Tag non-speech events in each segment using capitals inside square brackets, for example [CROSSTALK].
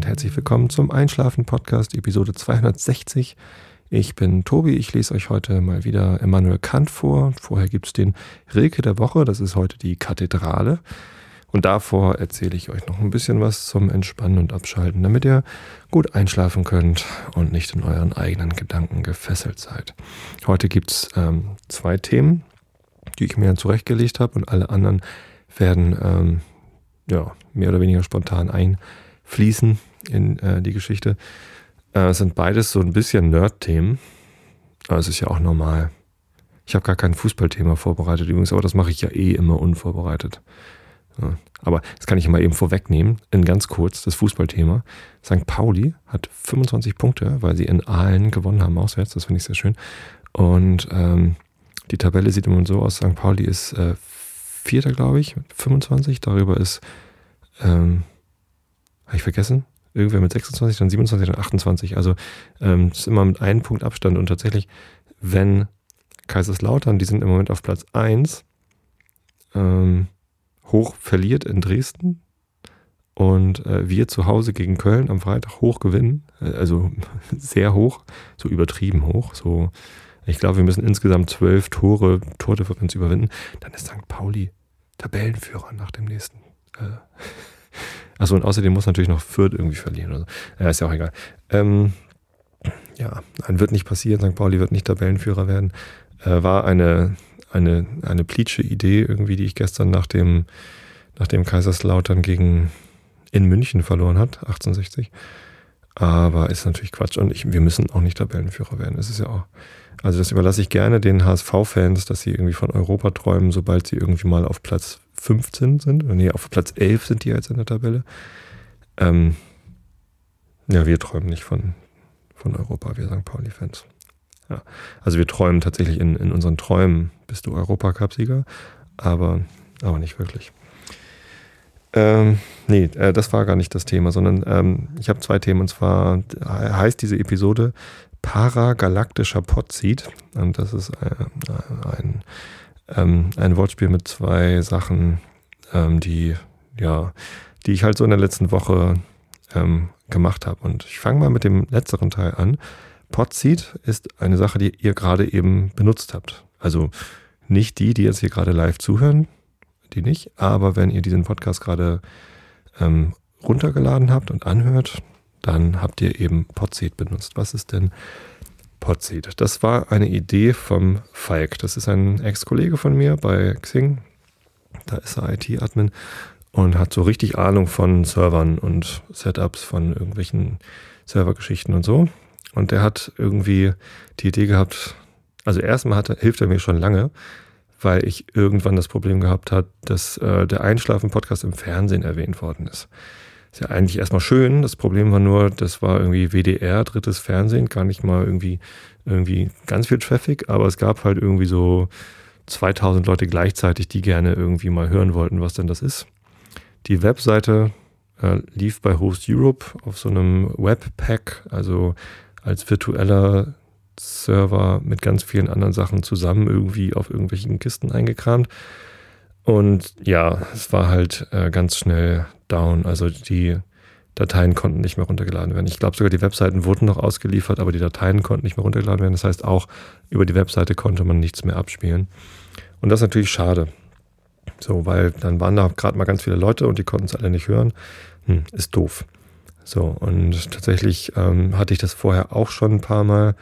und herzlich willkommen zum Einschlafen Podcast Episode 260. Ich bin Tobi, ich lese euch heute mal wieder Immanuel Kant vor. Vorher gibt es den Rilke der Woche, das ist heute die Kathedrale. Und davor erzähle ich euch noch ein bisschen was zum Entspannen und Abschalten, damit ihr gut einschlafen könnt und nicht in euren eigenen Gedanken gefesselt seid. Heute gibt es ähm, zwei Themen, die ich mir zurechtgelegt habe und alle anderen werden ähm, ja, mehr oder weniger spontan einfließen in äh, die Geschichte. Äh, sind beides so ein bisschen Nerd-Themen. Aber es ist ja auch normal. Ich habe gar kein Fußballthema vorbereitet übrigens, aber das mache ich ja eh immer unvorbereitet. Ja, aber das kann ich mal eben vorwegnehmen, in ganz kurz das Fußballthema. St. Pauli hat 25 Punkte, weil sie in Aalen gewonnen haben auswärts. Das finde ich sehr schön. Und ähm, die Tabelle sieht immer so aus. St. Pauli ist äh, Vierter, glaube ich, mit 25. Darüber ist, ähm, habe ich vergessen, irgendwer mit 26, dann 27, dann 28. Also ähm, ist immer mit einem Punkt Abstand. Und tatsächlich, wenn Kaiserslautern, die sind im Moment auf Platz 1, ähm, hoch verliert in Dresden und äh, wir zu Hause gegen Köln am Freitag hoch gewinnen, äh, also [LAUGHS] sehr hoch, so übertrieben hoch, so ich glaube, wir müssen insgesamt zwölf Tore, Tordifferenz überwinden, dann ist St. Pauli Tabellenführer nach dem nächsten. Äh, Achso, und außerdem muss natürlich noch Fürth irgendwie verlieren. Oder so. Ja, ist ja auch egal. Ähm, ja, nein, wird nicht passieren. St. Pauli wird nicht Tabellenführer werden. Äh, war eine, eine, eine Plitsche Idee irgendwie, die ich gestern nach dem, nach dem Kaiserslautern gegen in München verloren hat, 1860. Aber ist natürlich Quatsch. Und ich, wir müssen auch nicht Tabellenführer werden. Es ist ja auch, also das überlasse ich gerne den HSV-Fans, dass sie irgendwie von Europa träumen, sobald sie irgendwie mal auf Platz 15 sind. Nee, auf Platz 11 sind die jetzt in der Tabelle. Ähm, ja, wir träumen nicht von, von Europa, wir St. Pauli-Fans. Ja. Also wir träumen tatsächlich in, in unseren Träumen, bist du Europacup-Sieger, aber, aber nicht wirklich. Ähm, nee, äh, das war gar nicht das Thema, sondern ähm, ich habe zwei Themen und zwar heißt diese Episode Paragalaktischer Potseed und das ist äh, ein, ähm, ein Wortspiel mit zwei Sachen, ähm, die, ja, die ich halt so in der letzten Woche ähm, gemacht habe. Und ich fange mal mit dem letzteren Teil an. Podseed ist eine Sache, die ihr gerade eben benutzt habt. Also nicht die, die jetzt hier gerade live zuhören, die nicht, aber wenn ihr diesen Podcast gerade ähm, runtergeladen habt und anhört, dann habt ihr eben Podseed benutzt. Was ist denn Podseed? Das war eine Idee vom Falk. Das ist ein Ex-Kollege von mir bei Xing. Da ist er IT-Admin und hat so richtig Ahnung von Servern und Setups von irgendwelchen Servergeschichten und so. Und der hat irgendwie die Idee gehabt, also erstmal hat hilft er mir schon lange, weil ich irgendwann das Problem gehabt habe, dass äh, der Einschlafen-Podcast im Fernsehen erwähnt worden ist. Ist ja eigentlich erstmal schön. Das Problem war nur, das war irgendwie WDR, drittes Fernsehen, gar nicht mal irgendwie, irgendwie ganz viel Traffic, aber es gab halt irgendwie so 2000 Leute gleichzeitig, die gerne irgendwie mal hören wollten, was denn das ist. Die Webseite äh, lief bei Host Europe auf so einem Webpack, also als virtueller Server mit ganz vielen anderen Sachen zusammen irgendwie auf irgendwelchen Kisten eingekramt. Und ja, es war halt äh, ganz schnell down. Also die Dateien konnten nicht mehr runtergeladen werden. Ich glaube sogar die Webseiten wurden noch ausgeliefert, aber die Dateien konnten nicht mehr runtergeladen werden. Das heißt auch über die Webseite konnte man nichts mehr abspielen. Und das ist natürlich schade. So, weil dann waren da gerade mal ganz viele Leute und die konnten es alle nicht hören. Hm, ist doof. So, und tatsächlich ähm, hatte ich das vorher auch schon ein paar Mal,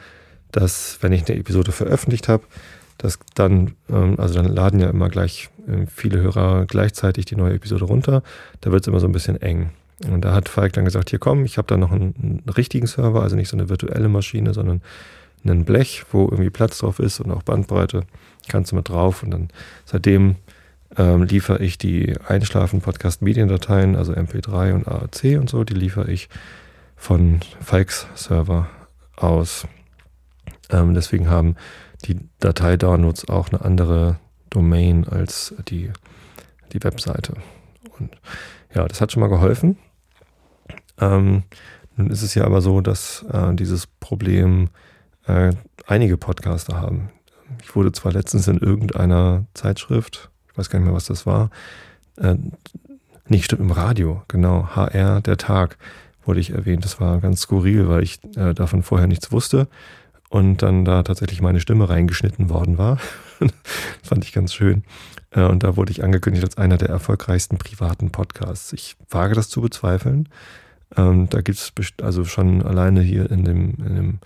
dass wenn ich eine Episode veröffentlicht habe, dass dann, ähm, also dann laden ja immer gleich viele Hörer gleichzeitig die neue Episode runter. Da wird es immer so ein bisschen eng. Und da hat Falk dann gesagt, hier komm, ich habe da noch einen, einen, richtigen Server, also nicht so eine virtuelle Maschine, sondern ein Blech, wo irgendwie Platz drauf ist und auch Bandbreite. Kannst du mit drauf. Und dann seitdem ähm, liefere ich die Einschlafen-Podcast-Mediendateien, also MP3 und AAC und so, die liefere ich von Falks Server aus. Ähm, deswegen haben die Datei-Downloads auch eine andere Domain als die, die Webseite. Und ja, das hat schon mal geholfen. Ähm, nun ist es ja aber so, dass äh, dieses Problem äh, einige Podcaster haben. Ich wurde zwar letztens in irgendeiner Zeitschrift, ich weiß gar nicht mehr, was das war, äh, nicht stimmt, im Radio, genau, HR, der Tag, wurde ich erwähnt. Das war ganz skurril, weil ich äh, davon vorher nichts wusste und dann da tatsächlich meine Stimme reingeschnitten worden war. [LAUGHS] fand ich ganz schön. Äh, und da wurde ich angekündigt als einer der erfolgreichsten privaten Podcasts. Ich wage das zu bezweifeln. Ähm, da gibt es also schon alleine hier in dem, in dem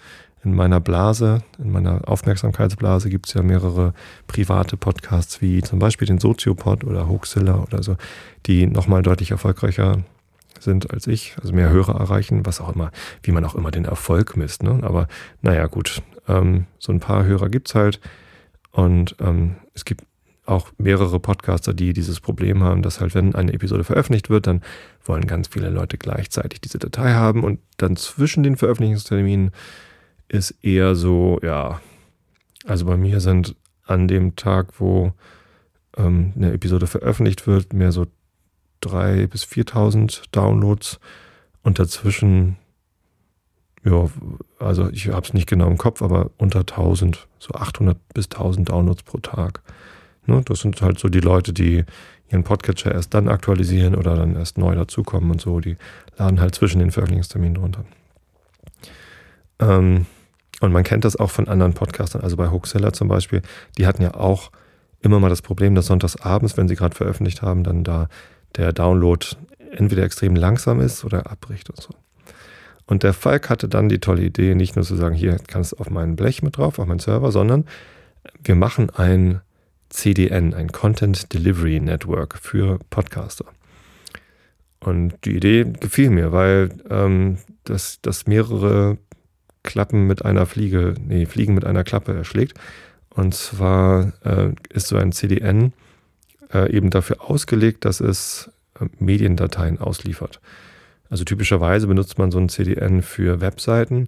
in meiner Blase, in meiner Aufmerksamkeitsblase gibt es ja mehrere private Podcasts, wie zum Beispiel den Soziopod oder Hoaxilla oder so, die nochmal deutlich erfolgreicher sind als ich, also mehr Hörer erreichen, was auch immer, wie man auch immer den Erfolg misst. Ne? Aber naja, gut, ähm, so ein paar Hörer gibt es halt. Und ähm, es gibt auch mehrere Podcaster, die dieses Problem haben, dass halt, wenn eine Episode veröffentlicht wird, dann wollen ganz viele Leute gleichzeitig diese Datei haben und dann zwischen den Veröffentlichungsterminen ist eher so, ja, also bei mir sind an dem Tag, wo ähm, eine Episode veröffentlicht wird, mehr so 3.000 bis 4.000 Downloads und dazwischen, ja, also ich habe es nicht genau im Kopf, aber unter 1.000, so 800 bis 1.000 Downloads pro Tag. Ne, das sind halt so die Leute, die ihren Podcatcher erst dann aktualisieren oder dann erst neu dazukommen und so. Die laden halt zwischen den Veröffentlichungsterminen drunter. Ähm, und man kennt das auch von anderen Podcastern, also bei Hoaxilla zum Beispiel, die hatten ja auch immer mal das Problem, dass sonntags abends, wenn sie gerade veröffentlicht haben, dann da der Download entweder extrem langsam ist oder abbricht und so. Und der Falk hatte dann die tolle Idee, nicht nur zu sagen, hier kannst du auf meinen Blech mit drauf, auf meinen Server, sondern wir machen ein CDN, ein Content Delivery Network für Podcaster. Und die Idee gefiel mir, weil ähm, das, das mehrere Klappen mit einer Fliege, nee, Fliegen mit einer Klappe erschlägt. Und zwar äh, ist so ein CDN äh, eben dafür ausgelegt, dass es äh, Mediendateien ausliefert. Also typischerweise benutzt man so ein CDN für Webseiten,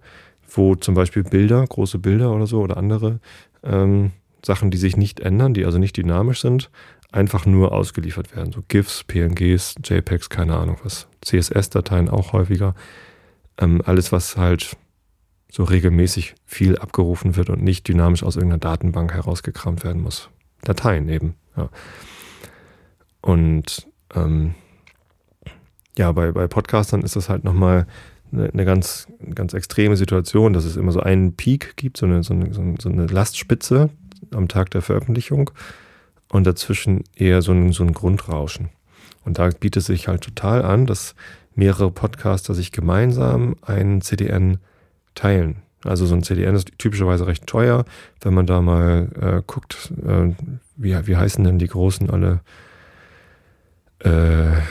wo zum Beispiel Bilder, große Bilder oder so oder andere ähm, Sachen, die sich nicht ändern, die also nicht dynamisch sind, einfach nur ausgeliefert werden. So GIFs, PNGs, JPEGs, keine Ahnung was, CSS-Dateien auch häufiger. Ähm, alles, was halt so regelmäßig viel abgerufen wird und nicht dynamisch aus irgendeiner Datenbank herausgekramt werden muss. Dateien eben. Ja. Und ähm, ja, bei, bei Podcastern ist das halt nochmal eine, eine ganz, ganz extreme Situation, dass es immer so einen Peak gibt, so eine, so eine, so eine Lastspitze am Tag der Veröffentlichung und dazwischen eher so ein, so ein Grundrauschen. Und da bietet es sich halt total an, dass mehrere Podcaster sich gemeinsam einen CDN teilen. Also so ein CDN ist typischerweise recht teuer. Wenn man da mal äh, guckt, äh, wie, wie heißen denn die großen alle? Äh,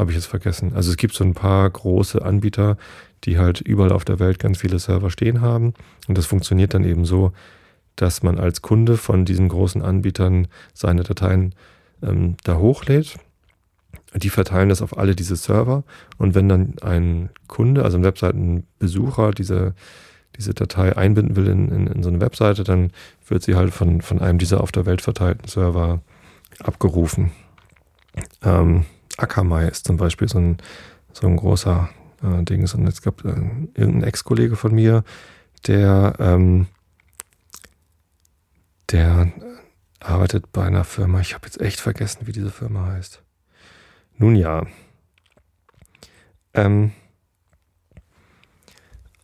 Habe ich jetzt vergessen. Also es gibt so ein paar große Anbieter, die halt überall auf der Welt ganz viele Server stehen haben. Und das funktioniert dann eben so, dass man als Kunde von diesen großen Anbietern seine Dateien ähm, da hochlädt die verteilen das auf alle diese Server und wenn dann ein Kunde, also ein Webseitenbesucher, diese, diese Datei einbinden will in, in, in so eine Webseite, dann wird sie halt von, von einem dieser auf der Welt verteilten Server abgerufen. Ähm, Akamai ist zum Beispiel so ein, so ein großer äh, Ding. Und es gab äh, irgendein Ex-Kollege von mir, der, ähm, der arbeitet bei einer Firma, ich habe jetzt echt vergessen, wie diese Firma heißt. Nun ja. Ähm,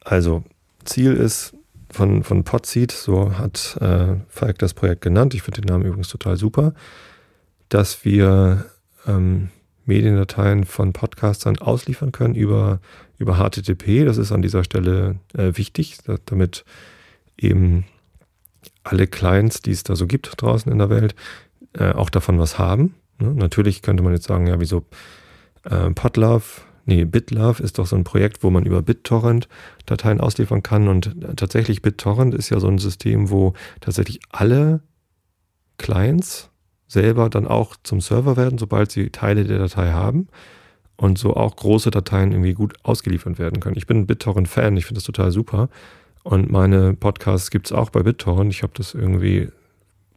also, Ziel ist von, von Podseed, so hat äh, Falk das Projekt genannt, ich finde den Namen übrigens total super, dass wir ähm, Mediendateien von Podcastern ausliefern können über, über HTTP. Das ist an dieser Stelle äh, wichtig, damit eben alle Clients, die es da so gibt draußen in der Welt, äh, auch davon was haben. Ne? Natürlich könnte man jetzt sagen, ja, wieso äh, Podlove, nee, BitLove ist doch so ein Projekt, wo man über BitTorrent Dateien ausliefern kann. Und äh, tatsächlich BitTorrent ist ja so ein System, wo tatsächlich alle Clients selber dann auch zum Server werden, sobald sie Teile der Datei haben und so auch große Dateien irgendwie gut ausgeliefert werden können. Ich bin ein BitTorrent-Fan, ich finde das total super. Und meine Podcasts gibt es auch bei BitTorrent. Ich habe das irgendwie,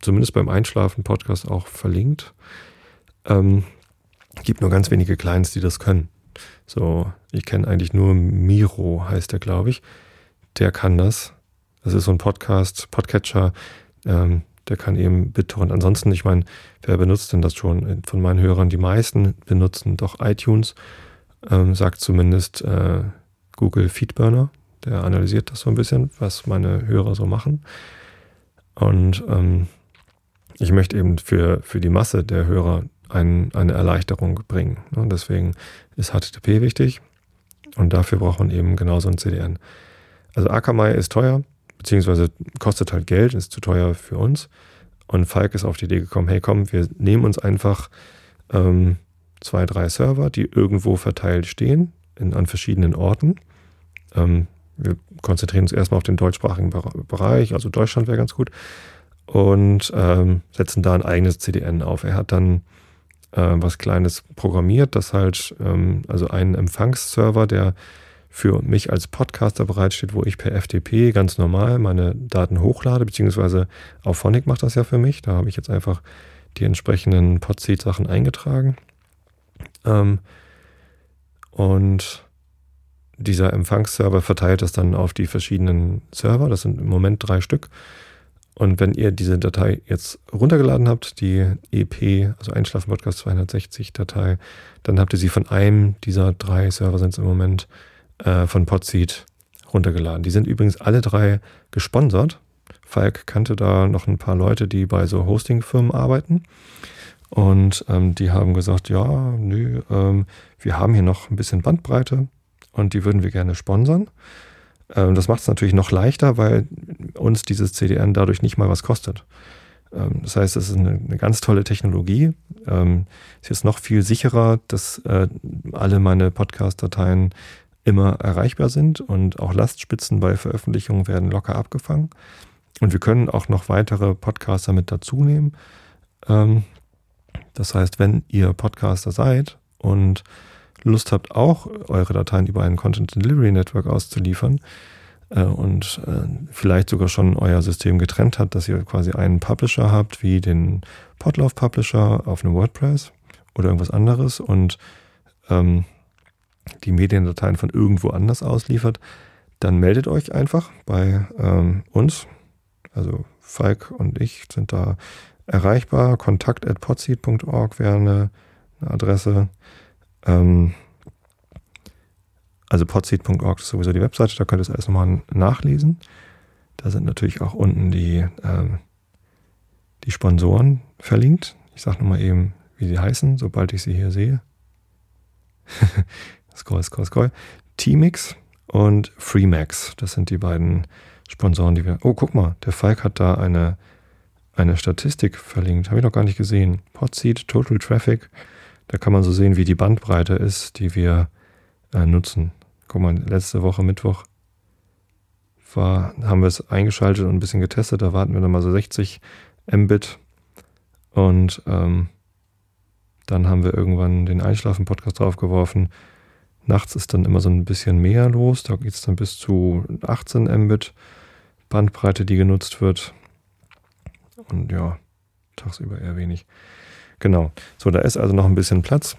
zumindest beim Einschlafen-Podcast auch verlinkt. Ähm, gibt nur ganz wenige Clients, die das können. So, ich kenne eigentlich nur Miro, heißt der, glaube ich. Der kann das. Das ist so ein Podcast, Podcatcher, ähm, der kann eben BitTorrent. Ansonsten, ich meine, wer benutzt denn das schon? Von meinen Hörern, die meisten benutzen doch iTunes ähm, sagt zumindest äh, Google Feedburner. Der analysiert das so ein bisschen, was meine Hörer so machen. Und ähm, ich möchte eben für, für die Masse der Hörer ein, eine Erleichterung bringen. Und ne? deswegen ist HTTP wichtig und dafür braucht man eben genauso ein CDN. Also Akamai ist teuer, beziehungsweise kostet halt Geld, ist zu teuer für uns. Und Falk ist auf die Idee gekommen, hey komm, wir nehmen uns einfach ähm, zwei, drei Server, die irgendwo verteilt stehen, in, an verschiedenen Orten. Ähm, wir konzentrieren uns erstmal auf den deutschsprachigen Bereich, also Deutschland wäre ganz gut, und ähm, setzen da ein eigenes CDN auf. Er hat dann äh, was Kleines programmiert, das halt, ähm, also einen Empfangsserver, der für mich als Podcaster bereitsteht, wo ich per FTP ganz normal meine Daten hochlade, beziehungsweise auch Phonic macht das ja für mich. Da habe ich jetzt einfach die entsprechenden Podseed-Sachen eingetragen. Ähm, und dieser Empfangsserver verteilt das dann auf die verschiedenen Server. Das sind im Moment drei Stück. Und wenn ihr diese Datei jetzt runtergeladen habt, die EP, also Einschlafen Podcast 260 Datei, dann habt ihr sie von einem dieser drei Server sind es im Moment äh, von Podseed runtergeladen. Die sind übrigens alle drei gesponsert. Falk kannte da noch ein paar Leute, die bei so Hosting-Firmen arbeiten. Und ähm, die haben gesagt, ja, nö, ähm, wir haben hier noch ein bisschen Bandbreite und die würden wir gerne sponsern. Ähm, das macht es natürlich noch leichter, weil uns dieses CDN dadurch nicht mal was kostet. Ähm, das heißt, es ist eine, eine, ganz tolle Technologie. Ähm, ist jetzt noch viel sicherer, dass äh, alle meine Podcast-Dateien immer erreichbar sind und auch Lastspitzen bei Veröffentlichungen werden locker abgefangen. Und wir können auch noch weitere Podcaster mit dazu nehmen. Ähm, das heißt, wenn ihr Podcaster seid und Lust habt, auch eure Dateien über ein Content Delivery Network auszuliefern äh, und äh, vielleicht sogar schon euer System getrennt hat, dass ihr quasi einen Publisher habt, wie den Podlove Publisher auf einem WordPress oder irgendwas anderes und ähm, die Mediendateien von irgendwo anders ausliefert, dann meldet euch einfach bei ähm, uns. Also Falk und ich sind da erreichbar. Kontakt at wäre eine, eine Adresse. Ähm, also podseed.org ist sowieso die Webseite, da könnt ihr es alles nochmal nachlesen. Da sind natürlich auch unten die, ähm, die Sponsoren verlinkt. Ich sage nochmal eben, wie sie heißen, sobald ich sie hier sehe. [LAUGHS] scroll, scroll, scroll. T-Mix und Freemax. Das sind die beiden Sponsoren, die wir. Oh, guck mal, der Falk hat da eine, eine Statistik verlinkt. Habe ich noch gar nicht gesehen. Podseed, Total Traffic. Da kann man so sehen, wie die Bandbreite ist, die wir äh, nutzen. Guck mal, letzte Woche Mittwoch war, haben wir es eingeschaltet und ein bisschen getestet. Da warten wir nochmal so 60 Mbit. Und ähm, dann haben wir irgendwann den Einschlafen-Podcast draufgeworfen. Nachts ist dann immer so ein bisschen mehr los. Da geht es dann bis zu 18 Mbit Bandbreite, die genutzt wird. Und ja, tagsüber eher wenig. Genau. So, da ist also noch ein bisschen Platz.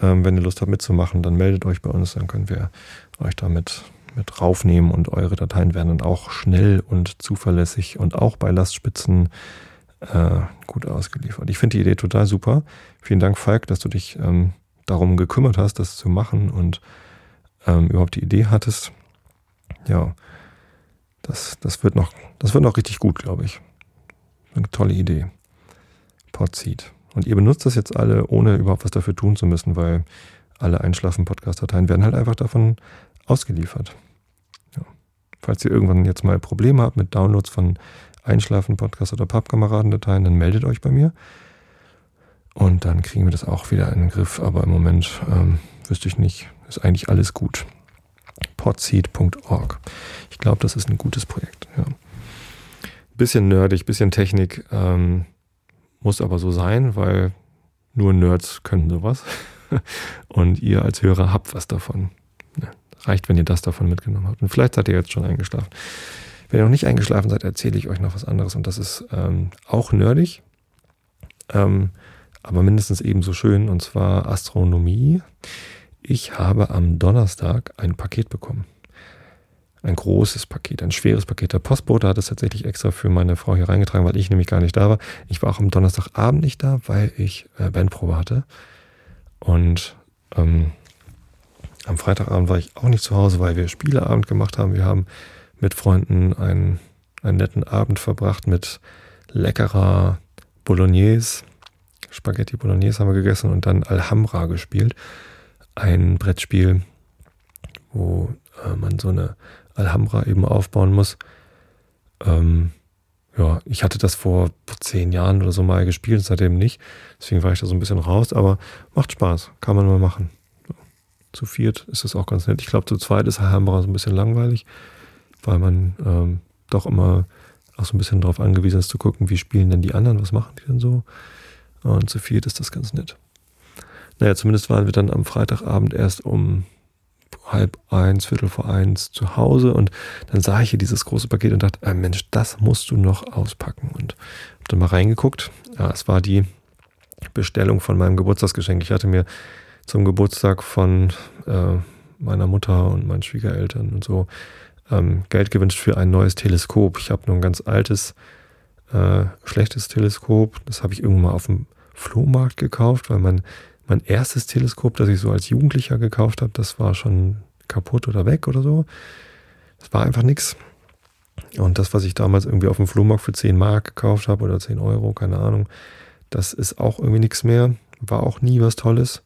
Ähm, wenn ihr Lust habt mitzumachen, dann meldet euch bei uns, dann können wir euch damit mit raufnehmen und eure Dateien werden dann auch schnell und zuverlässig und auch bei Lastspitzen äh, gut ausgeliefert. Ich finde die Idee total super. Vielen Dank, Falk, dass du dich ähm, darum gekümmert hast, das zu machen und ähm, überhaupt die Idee hattest. Ja, das, das, wird noch, das wird noch richtig gut, glaube ich. Eine tolle Idee. Podseed. Und ihr benutzt das jetzt alle, ohne überhaupt was dafür tun zu müssen, weil alle Einschlafen-Podcast-Dateien werden halt einfach davon ausgeliefert. Ja. Falls ihr irgendwann jetzt mal Probleme habt mit Downloads von Einschlafen-Podcast oder Pappkameradendateien, dann meldet euch bei mir. Und dann kriegen wir das auch wieder in den Griff. Aber im Moment ähm, wüsste ich nicht, ist eigentlich alles gut. Podseed.org. Ich glaube, das ist ein gutes Projekt. Ja. Bisschen nerdig, bisschen Technik. Ähm, muss aber so sein, weil nur Nerds können sowas. [LAUGHS] Und ihr als Hörer habt was davon. Ja, reicht, wenn ihr das davon mitgenommen habt. Und vielleicht seid ihr jetzt schon eingeschlafen. Wenn ihr noch nicht eingeschlafen seid, erzähle ich euch noch was anderes. Und das ist ähm, auch nerdig, ähm, aber mindestens ebenso schön. Und zwar Astronomie. Ich habe am Donnerstag ein Paket bekommen ein großes Paket, ein schweres Paket. Der Postbote hat es tatsächlich extra für meine Frau hier reingetragen, weil ich nämlich gar nicht da war. Ich war auch am Donnerstagabend nicht da, weil ich äh, Bandprobe hatte. Und ähm, Am Freitagabend war ich auch nicht zu Hause, weil wir Spieleabend gemacht haben. Wir haben mit Freunden einen, einen netten Abend verbracht mit leckerer Bolognese. Spaghetti Bolognese haben wir gegessen und dann Alhambra gespielt. Ein Brettspiel, wo äh, man so eine Alhambra eben aufbauen muss. Ähm, ja, ich hatte das vor zehn Jahren oder so mal gespielt, seitdem nicht. Deswegen war ich da so ein bisschen raus, aber macht Spaß, kann man mal machen. Zu viert ist das auch ganz nett. Ich glaube, zu zweit ist Alhambra so ein bisschen langweilig, weil man ähm, doch immer auch so ein bisschen darauf angewiesen ist zu gucken, wie spielen denn die anderen, was machen die denn so. Und zu viert ist das ganz nett. Naja, zumindest waren wir dann am Freitagabend erst um halb eins, Viertel vor eins zu Hause und dann sah ich hier dieses große Paket und dachte, äh, Mensch, das musst du noch auspacken. Und hab dann mal reingeguckt. Ja, es war die Bestellung von meinem Geburtstagsgeschenk. Ich hatte mir zum Geburtstag von äh, meiner Mutter und meinen Schwiegereltern und so ähm, Geld gewünscht für ein neues Teleskop. Ich habe nur ein ganz altes, äh, schlechtes Teleskop. Das habe ich irgendwann mal auf dem Flohmarkt gekauft, weil mein mein erstes Teleskop, das ich so als Jugendlicher gekauft habe, das war schon kaputt oder weg oder so. Das war einfach nichts. Und das, was ich damals irgendwie auf dem Flohmarkt für 10 Mark gekauft habe oder 10 Euro, keine Ahnung, das ist auch irgendwie nichts mehr. War auch nie was Tolles.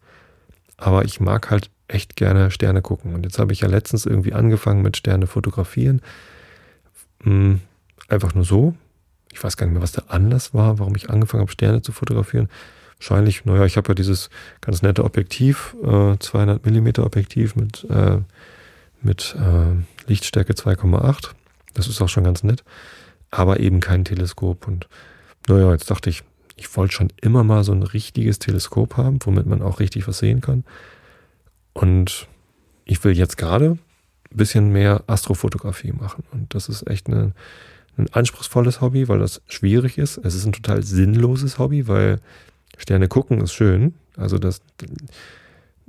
Aber ich mag halt echt gerne Sterne gucken. Und jetzt habe ich ja letztens irgendwie angefangen mit Sterne fotografieren. Hm, einfach nur so. Ich weiß gar nicht mehr, was der Anlass war, warum ich angefangen habe, Sterne zu fotografieren wahrscheinlich, naja, ich habe ja dieses ganz nette Objektiv, äh, 200 mm Objektiv mit, äh, mit äh, Lichtstärke 2,8. Das ist auch schon ganz nett, aber eben kein Teleskop. Und naja, jetzt dachte ich, ich wollte schon immer mal so ein richtiges Teleskop haben, womit man auch richtig was sehen kann. Und ich will jetzt gerade ein bisschen mehr Astrofotografie machen. Und das ist echt eine, ein anspruchsvolles Hobby, weil das schwierig ist. Es ist ein total sinnloses Hobby, weil Sterne gucken ist schön. Also das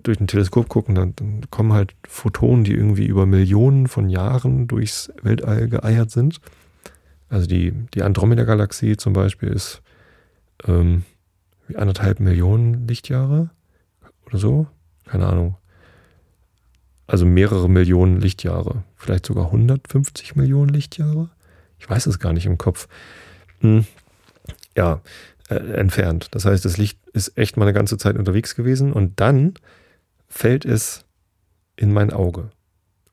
durch ein Teleskop gucken, dann, dann, kommen halt Photonen, die irgendwie über Millionen von Jahren durchs Weltall geeiert sind. Also die, die Andromeda-Galaxie zum Beispiel ist ähm, anderthalb Millionen Lichtjahre oder so. Keine Ahnung. Also mehrere Millionen Lichtjahre. Vielleicht sogar 150 Millionen Lichtjahre. Ich weiß es gar nicht im Kopf. Hm. Ja, äh, entfernt. Das heißt, das Licht ist echt mal eine ganze Zeit unterwegs gewesen und dann fällt es in mein Auge.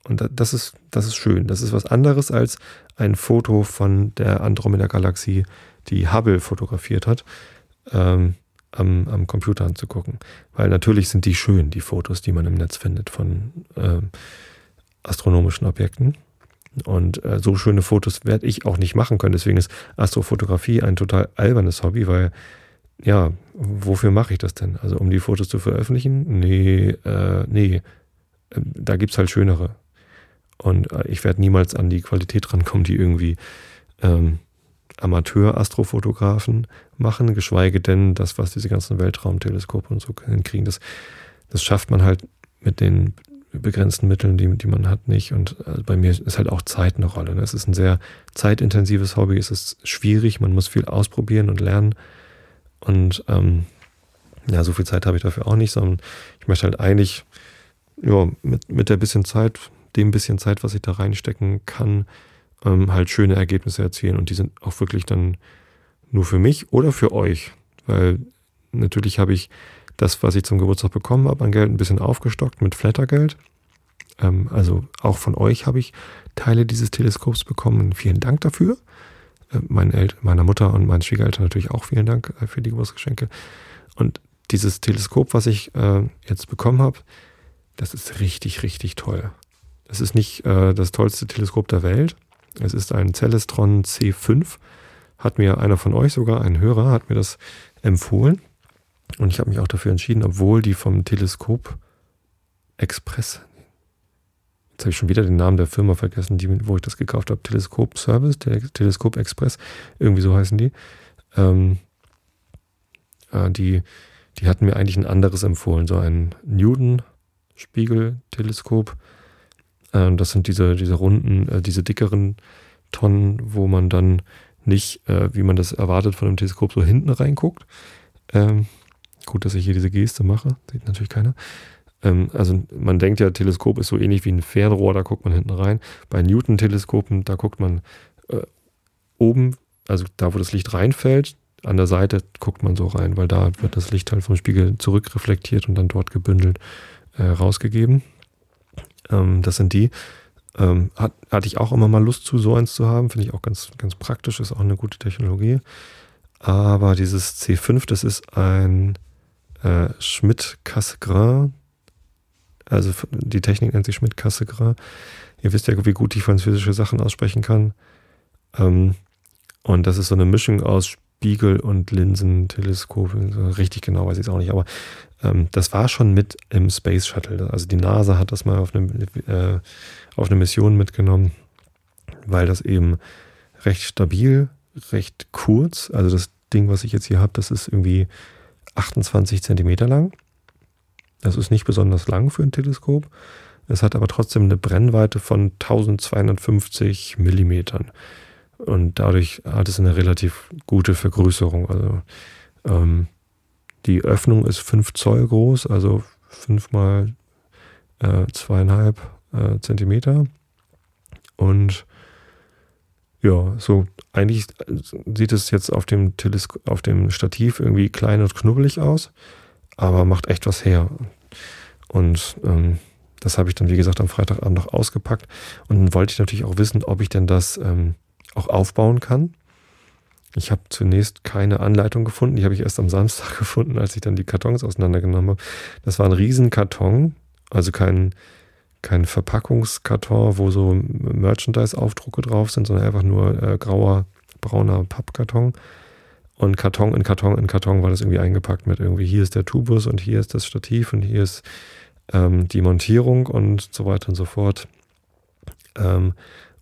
Und das ist, das ist schön. Das ist was anderes als ein Foto von der Andromeda-Galaxie, die Hubble fotografiert hat, ähm, am, am, Computer anzugucken. Weil natürlich sind die schön, die Fotos, die man im Netz findet von ähm, astronomischen Objekten. Und äh, so schöne Fotos werde ich auch nicht machen können. Deswegen ist Astrofotografie ein total albernes Hobby, weil, ja, wofür mache ich das denn? Also um die Fotos zu veröffentlichen? Nee, äh, nee. Ähm, da gibt es halt schönere. Und äh, ich werde niemals an die Qualität rankommen, die irgendwie ähm, Amateur-Astrofotografen machen, geschweige denn das, was diese ganzen Weltraumteleskope und so hinkriegen. Das, das schafft man halt mit den begrenzten Mitteln, die, die man hat, nicht. Und also bei mir ist halt auch Zeit eine Rolle. Ne? Es ist ein sehr zeitintensives Hobby, es ist schwierig, man muss viel ausprobieren und lernen. Und ähm, ja, so viel Zeit habe ich dafür auch nicht, sondern ich möchte halt eigentlich ja, mit, mit der bisschen Zeit, dem bisschen Zeit, was ich da reinstecken kann, ähm, halt schöne Ergebnisse erzielen. Und die sind auch wirklich dann nur für mich oder für euch. Weil natürlich habe ich das, was ich zum Geburtstag bekommen habe an Geld, ein bisschen aufgestockt mit Flattergeld. Ähm, also auch von euch habe ich Teile dieses Teleskops bekommen. Vielen Dank dafür. Äh, meinen El meiner Mutter und meinen Schwiegereltern natürlich auch vielen Dank äh, für die Geburtstagsgeschenke. Und dieses Teleskop, was ich äh, jetzt bekommen habe, das ist richtig, richtig toll. Es ist nicht äh, das tollste Teleskop der Welt. Es ist ein Celestron C5. Hat mir einer von euch sogar, ein Hörer, hat mir das empfohlen. Und ich habe mich auch dafür entschieden, obwohl die vom Teleskop Express, jetzt habe ich schon wieder den Namen der Firma vergessen, die, wo ich das gekauft habe, Teleskop Service, Teleskop Express, irgendwie so heißen die. Ähm, äh, die, die hatten mir eigentlich ein anderes empfohlen, so ein Newton-Spiegel-Teleskop. Äh, das sind diese, diese runden, äh, diese dickeren Tonnen, wo man dann nicht, äh, wie man das erwartet von einem Teleskop, so hinten reinguckt. Ähm, Gut, dass ich hier diese Geste mache, sieht natürlich keiner. Ähm, also man denkt ja, Teleskop ist so ähnlich wie ein Fernrohr, da guckt man hinten rein. Bei Newton-Teleskopen, da guckt man äh, oben, also da, wo das Licht reinfällt, an der Seite guckt man so rein, weil da wird das Licht halt vom Spiegel zurückreflektiert und dann dort gebündelt äh, rausgegeben. Ähm, das sind die. Ähm, hat, hatte ich auch immer mal Lust zu, so eins zu haben. Finde ich auch ganz, ganz praktisch, ist auch eine gute Technologie. Aber dieses C5, das ist ein äh, Schmidt-Cassegrain. Also die Technik nennt sich Schmidt-Cassegrain. Ihr wisst ja, wie gut ich französische Sachen aussprechen kann. Ähm, und das ist so eine Mischung aus Spiegel- und Linsenteleskop. Richtig genau weiß ich es auch nicht, aber ähm, das war schon mit im Space Shuttle. Also die NASA hat das mal auf eine, äh, auf eine Mission mitgenommen, weil das eben recht stabil, recht kurz, also das Ding, was ich jetzt hier habe, das ist irgendwie 28 Zentimeter lang. Das ist nicht besonders lang für ein Teleskop. Es hat aber trotzdem eine Brennweite von 1250 Millimetern. Und dadurch hat es eine relativ gute Vergrößerung. Also ähm, die Öffnung ist 5 Zoll groß, also 5 mal äh, zweieinhalb äh, Zentimeter. Und ja, so eigentlich sieht es jetzt auf dem, Telesko auf dem Stativ irgendwie klein und knubbelig aus, aber macht echt was her. Und ähm, das habe ich dann, wie gesagt, am Freitagabend noch ausgepackt. Und dann wollte ich natürlich auch wissen, ob ich denn das ähm, auch aufbauen kann. Ich habe zunächst keine Anleitung gefunden. Die habe ich erst am Samstag [LAUGHS] gefunden, als ich dann die Kartons auseinandergenommen habe. Das war ein Riesenkarton, also kein, kein Verpackungskarton, wo so Merchandise-Aufdrucke drauf sind, sondern einfach nur äh, grauer, brauner Pappkarton. Und Karton in Karton in Karton war das irgendwie eingepackt mit irgendwie, hier ist der Tubus und hier ist das Stativ und hier ist ähm, die Montierung und so weiter und so fort. Ähm,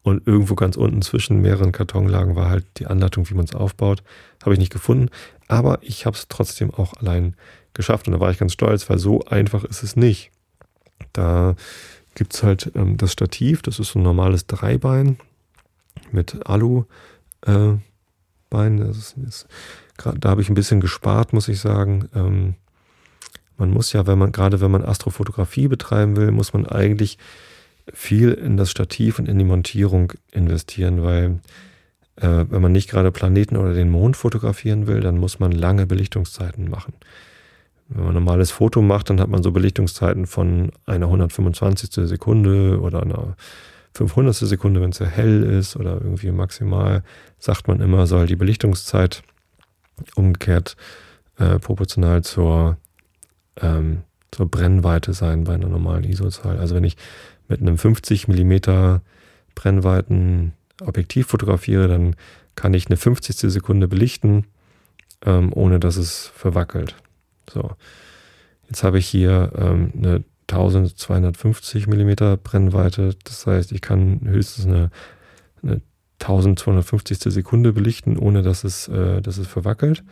und irgendwo ganz unten zwischen mehreren Kartonlagen war halt die Anleitung, wie man es aufbaut. Habe ich nicht gefunden. Aber ich habe es trotzdem auch allein geschafft. Und da war ich ganz stolz, weil so einfach ist es nicht. Da gibt es halt ähm, das Stativ. Das ist so ein normales Dreibein mit Alu-Bein. Äh, da habe ich ein bisschen gespart, muss ich sagen. Ähm, man muss ja, wenn man, gerade wenn man Astrofotografie betreiben will, muss man eigentlich viel in das Stativ und in die Montierung investieren, weil äh, wenn man nicht gerade Planeten oder den Mond fotografieren will, dann muss man lange Belichtungszeiten machen. Wenn man ein normales Foto macht, dann hat man so Belichtungszeiten von einer 125. Sekunde oder einer 500. Sekunde, wenn es sehr hell ist oder irgendwie maximal, sagt man immer, soll die Belichtungszeit umgekehrt äh, proportional zur, ähm, zur Brennweite sein bei einer normalen ISO-Zahl. Also wenn ich mit einem 50 mm Brennweiten Objektiv fotografiere, dann kann ich eine 50. Sekunde belichten, ähm, ohne dass es verwackelt. So, jetzt habe ich hier ähm, eine 1250 mm Brennweite, das heißt, ich kann höchstens eine, eine 1250. Sekunde belichten, ohne dass es, äh, dass es verwackelt.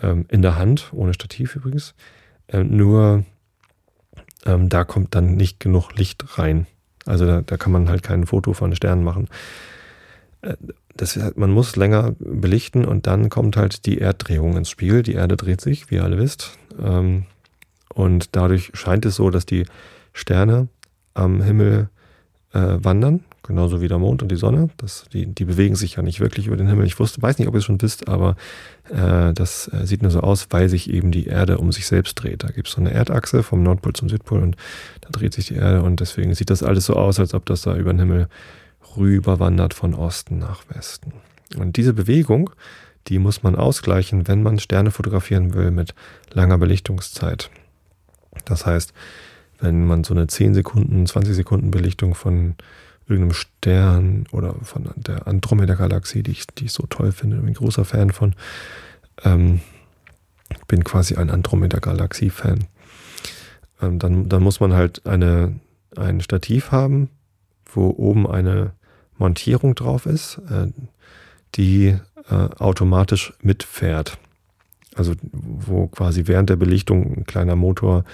Ähm, in der Hand, ohne Stativ übrigens. Äh, nur ähm, da kommt dann nicht genug Licht rein. Also da, da kann man halt kein Foto von Sternen machen. Äh, das, man muss länger belichten und dann kommt halt die Erddrehung ins Spiel. Die Erde dreht sich, wie ihr alle wisst. Ähm, und dadurch scheint es so, dass die Sterne am Himmel äh, wandern genauso wie der Mond und die Sonne. Das, die, die bewegen sich ja nicht wirklich über den Himmel. Ich wusste, weiß nicht, ob ihr es schon wisst, aber äh, das äh, sieht nur so aus, weil sich eben die Erde um sich selbst dreht. Da gibt es so eine Erdachse vom Nordpol zum Südpol und da dreht sich die Erde und deswegen sieht das alles so aus, als ob das da über den Himmel rüber wandert von Osten nach Westen. Und diese Bewegung, die muss man ausgleichen, wenn man Sterne fotografieren will mit langer Belichtungszeit. Das heißt, wenn man so eine 10 Sekunden, 20 Sekunden Belichtung von irgendeinem Stern oder von der Andromeda-Galaxie, die ich, die ich so toll finde, bin großer Fan von. Ähm, bin quasi ein Andromeda-Galaxie-Fan. Ähm, dann, dann muss man halt eine, ein Stativ haben, wo oben eine Montierung drauf ist, äh, die äh, automatisch mitfährt. Also wo quasi während der Belichtung ein kleiner Motor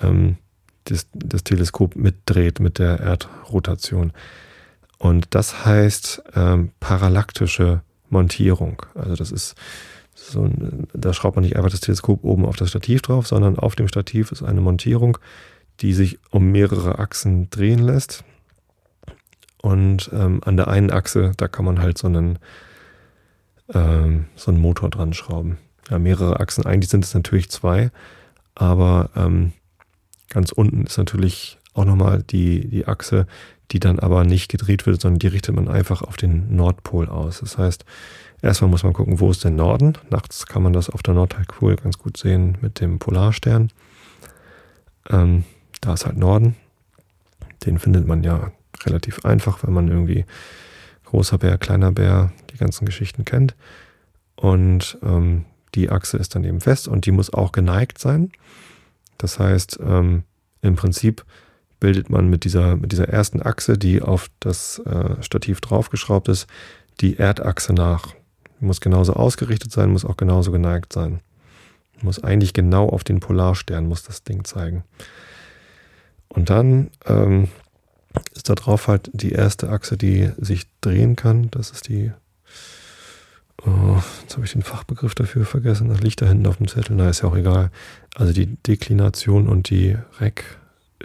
ähm, das, das Teleskop mitdreht mit der Erdrotation. Und das heißt ähm, parallaktische Montierung. Also das ist so da schraubt man nicht einfach das Teleskop oben auf das Stativ drauf, sondern auf dem Stativ ist eine Montierung, die sich um mehrere Achsen drehen lässt. Und ähm, an der einen Achse, da kann man halt so einen, ähm, so einen Motor dran schrauben. Ja, mehrere Achsen. Eigentlich sind es natürlich zwei, aber ähm, ganz unten ist natürlich auch nochmal die, die Achse, die dann aber nicht gedreht wird, sondern die richtet man einfach auf den Nordpol aus. Das heißt, erstmal muss man gucken, wo ist der Norden. Nachts kann man das auf der Nordhalbkugel ganz gut sehen mit dem Polarstern. Ähm, da ist halt Norden. Den findet man ja relativ einfach, wenn man irgendwie großer Bär, kleiner Bär, die ganzen Geschichten kennt. Und ähm, die Achse ist dann eben fest und die muss auch geneigt sein. Das heißt, ähm, im Prinzip bildet man mit dieser, mit dieser ersten Achse, die auf das äh, Stativ draufgeschraubt ist, die Erdachse nach. Muss genauso ausgerichtet sein, muss auch genauso geneigt sein. Muss eigentlich genau auf den Polarstern muss das Ding zeigen. Und dann ähm, ist da drauf halt die erste Achse, die sich drehen kann. Das ist die. Oh, jetzt habe ich den Fachbegriff dafür vergessen. Das liegt da hinten auf dem Zettel. Na, ist ja auch egal. Also die Deklination und die Rek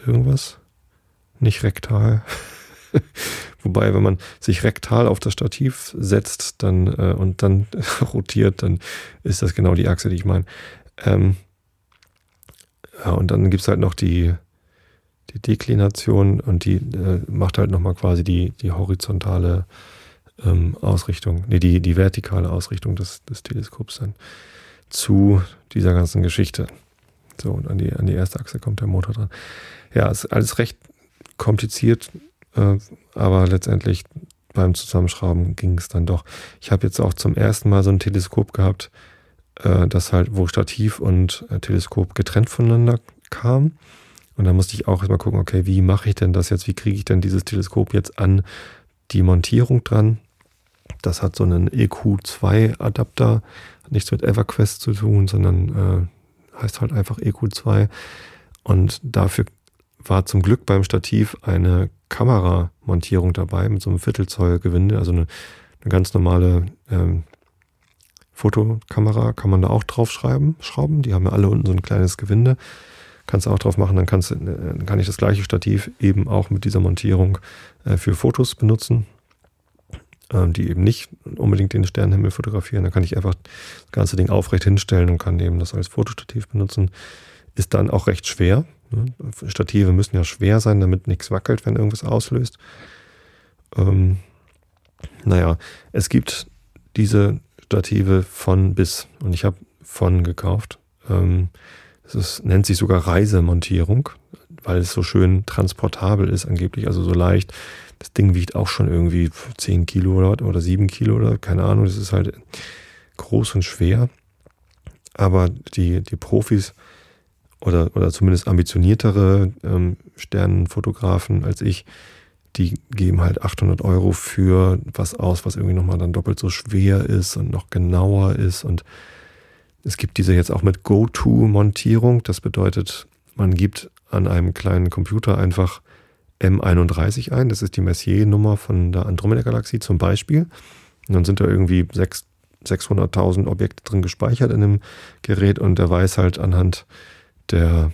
irgendwas. Nicht rektal. [LAUGHS] Wobei, wenn man sich rektal auf das Stativ setzt dann, äh, und dann [LAUGHS] rotiert, dann ist das genau die Achse, die ich meine. Ähm, ja, und dann gibt es halt noch die, die Deklination und die äh, macht halt nochmal quasi die, die horizontale ähm, Ausrichtung, nee, die, die vertikale Ausrichtung des, des Teleskops dann zu dieser ganzen Geschichte. So, und an die, an die erste Achse kommt der Motor dran. Ja, ist alles recht kompliziert, äh, aber letztendlich beim Zusammenschrauben ging es dann doch. Ich habe jetzt auch zum ersten Mal so ein Teleskop gehabt, äh, das halt, wo Stativ und äh, Teleskop getrennt voneinander kam. Und da musste ich auch erstmal gucken, okay, wie mache ich denn das jetzt? Wie kriege ich denn dieses Teleskop jetzt an die Montierung dran? Das hat so einen EQ2-Adapter, hat nichts mit EverQuest zu tun, sondern äh, heißt halt einfach EQ2. Und dafür war zum Glück beim Stativ eine Kameramontierung dabei mit so einem Viertelzoll Gewinde, also eine, eine ganz normale ähm, Fotokamera kann man da auch draufschreiben, schrauben. Die haben ja alle unten so ein kleines Gewinde. Kannst du auch drauf machen, dann, kannst, äh, dann kann ich das gleiche Stativ eben auch mit dieser Montierung äh, für Fotos benutzen, ähm, die eben nicht unbedingt den Sternenhimmel fotografieren. Dann kann ich einfach das ganze Ding aufrecht hinstellen und kann eben das als Fotostativ benutzen. Ist dann auch recht schwer. Ne? Stative müssen ja schwer sein, damit nichts wackelt, wenn irgendwas auslöst. Ähm, naja, es gibt diese Stative von bis und ich habe von gekauft. Ähm, es nennt sich sogar Reisemontierung, weil es so schön transportabel ist, angeblich, also so leicht. Das Ding wiegt auch schon irgendwie 10 Kilo oder, oder 7 Kilo oder keine Ahnung. Das ist halt groß und schwer. Aber die, die Profis oder, oder zumindest ambitioniertere ähm, Sternenfotografen als ich, die geben halt 800 Euro für was aus, was irgendwie nochmal dann doppelt so schwer ist und noch genauer ist und es gibt diese jetzt auch mit Go-To-Montierung. Das bedeutet, man gibt an einem kleinen Computer einfach M31 ein. Das ist die Messier-Nummer von der Andromeda-Galaxie zum Beispiel. Und dann sind da irgendwie 600.000 Objekte drin gespeichert in dem Gerät und der weiß halt anhand der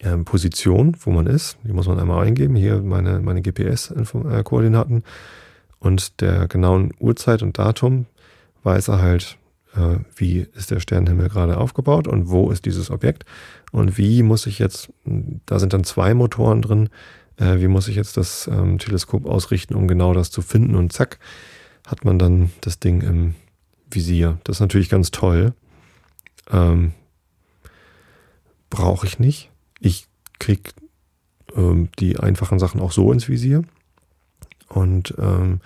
äh, Position, wo man ist, die muss man einmal eingeben, hier meine, meine GPS-Koordinaten und der genauen Uhrzeit und Datum weiß er halt, äh, wie ist der Sternenhimmel gerade aufgebaut und wo ist dieses Objekt und wie muss ich jetzt, da sind dann zwei Motoren drin, äh, wie muss ich jetzt das ähm, Teleskop ausrichten, um genau das zu finden und zack, hat man dann das Ding im Visier. Das ist natürlich ganz toll. Ähm, Brauche ich nicht. Ich kriege ähm, die einfachen Sachen auch so ins Visier und ähm,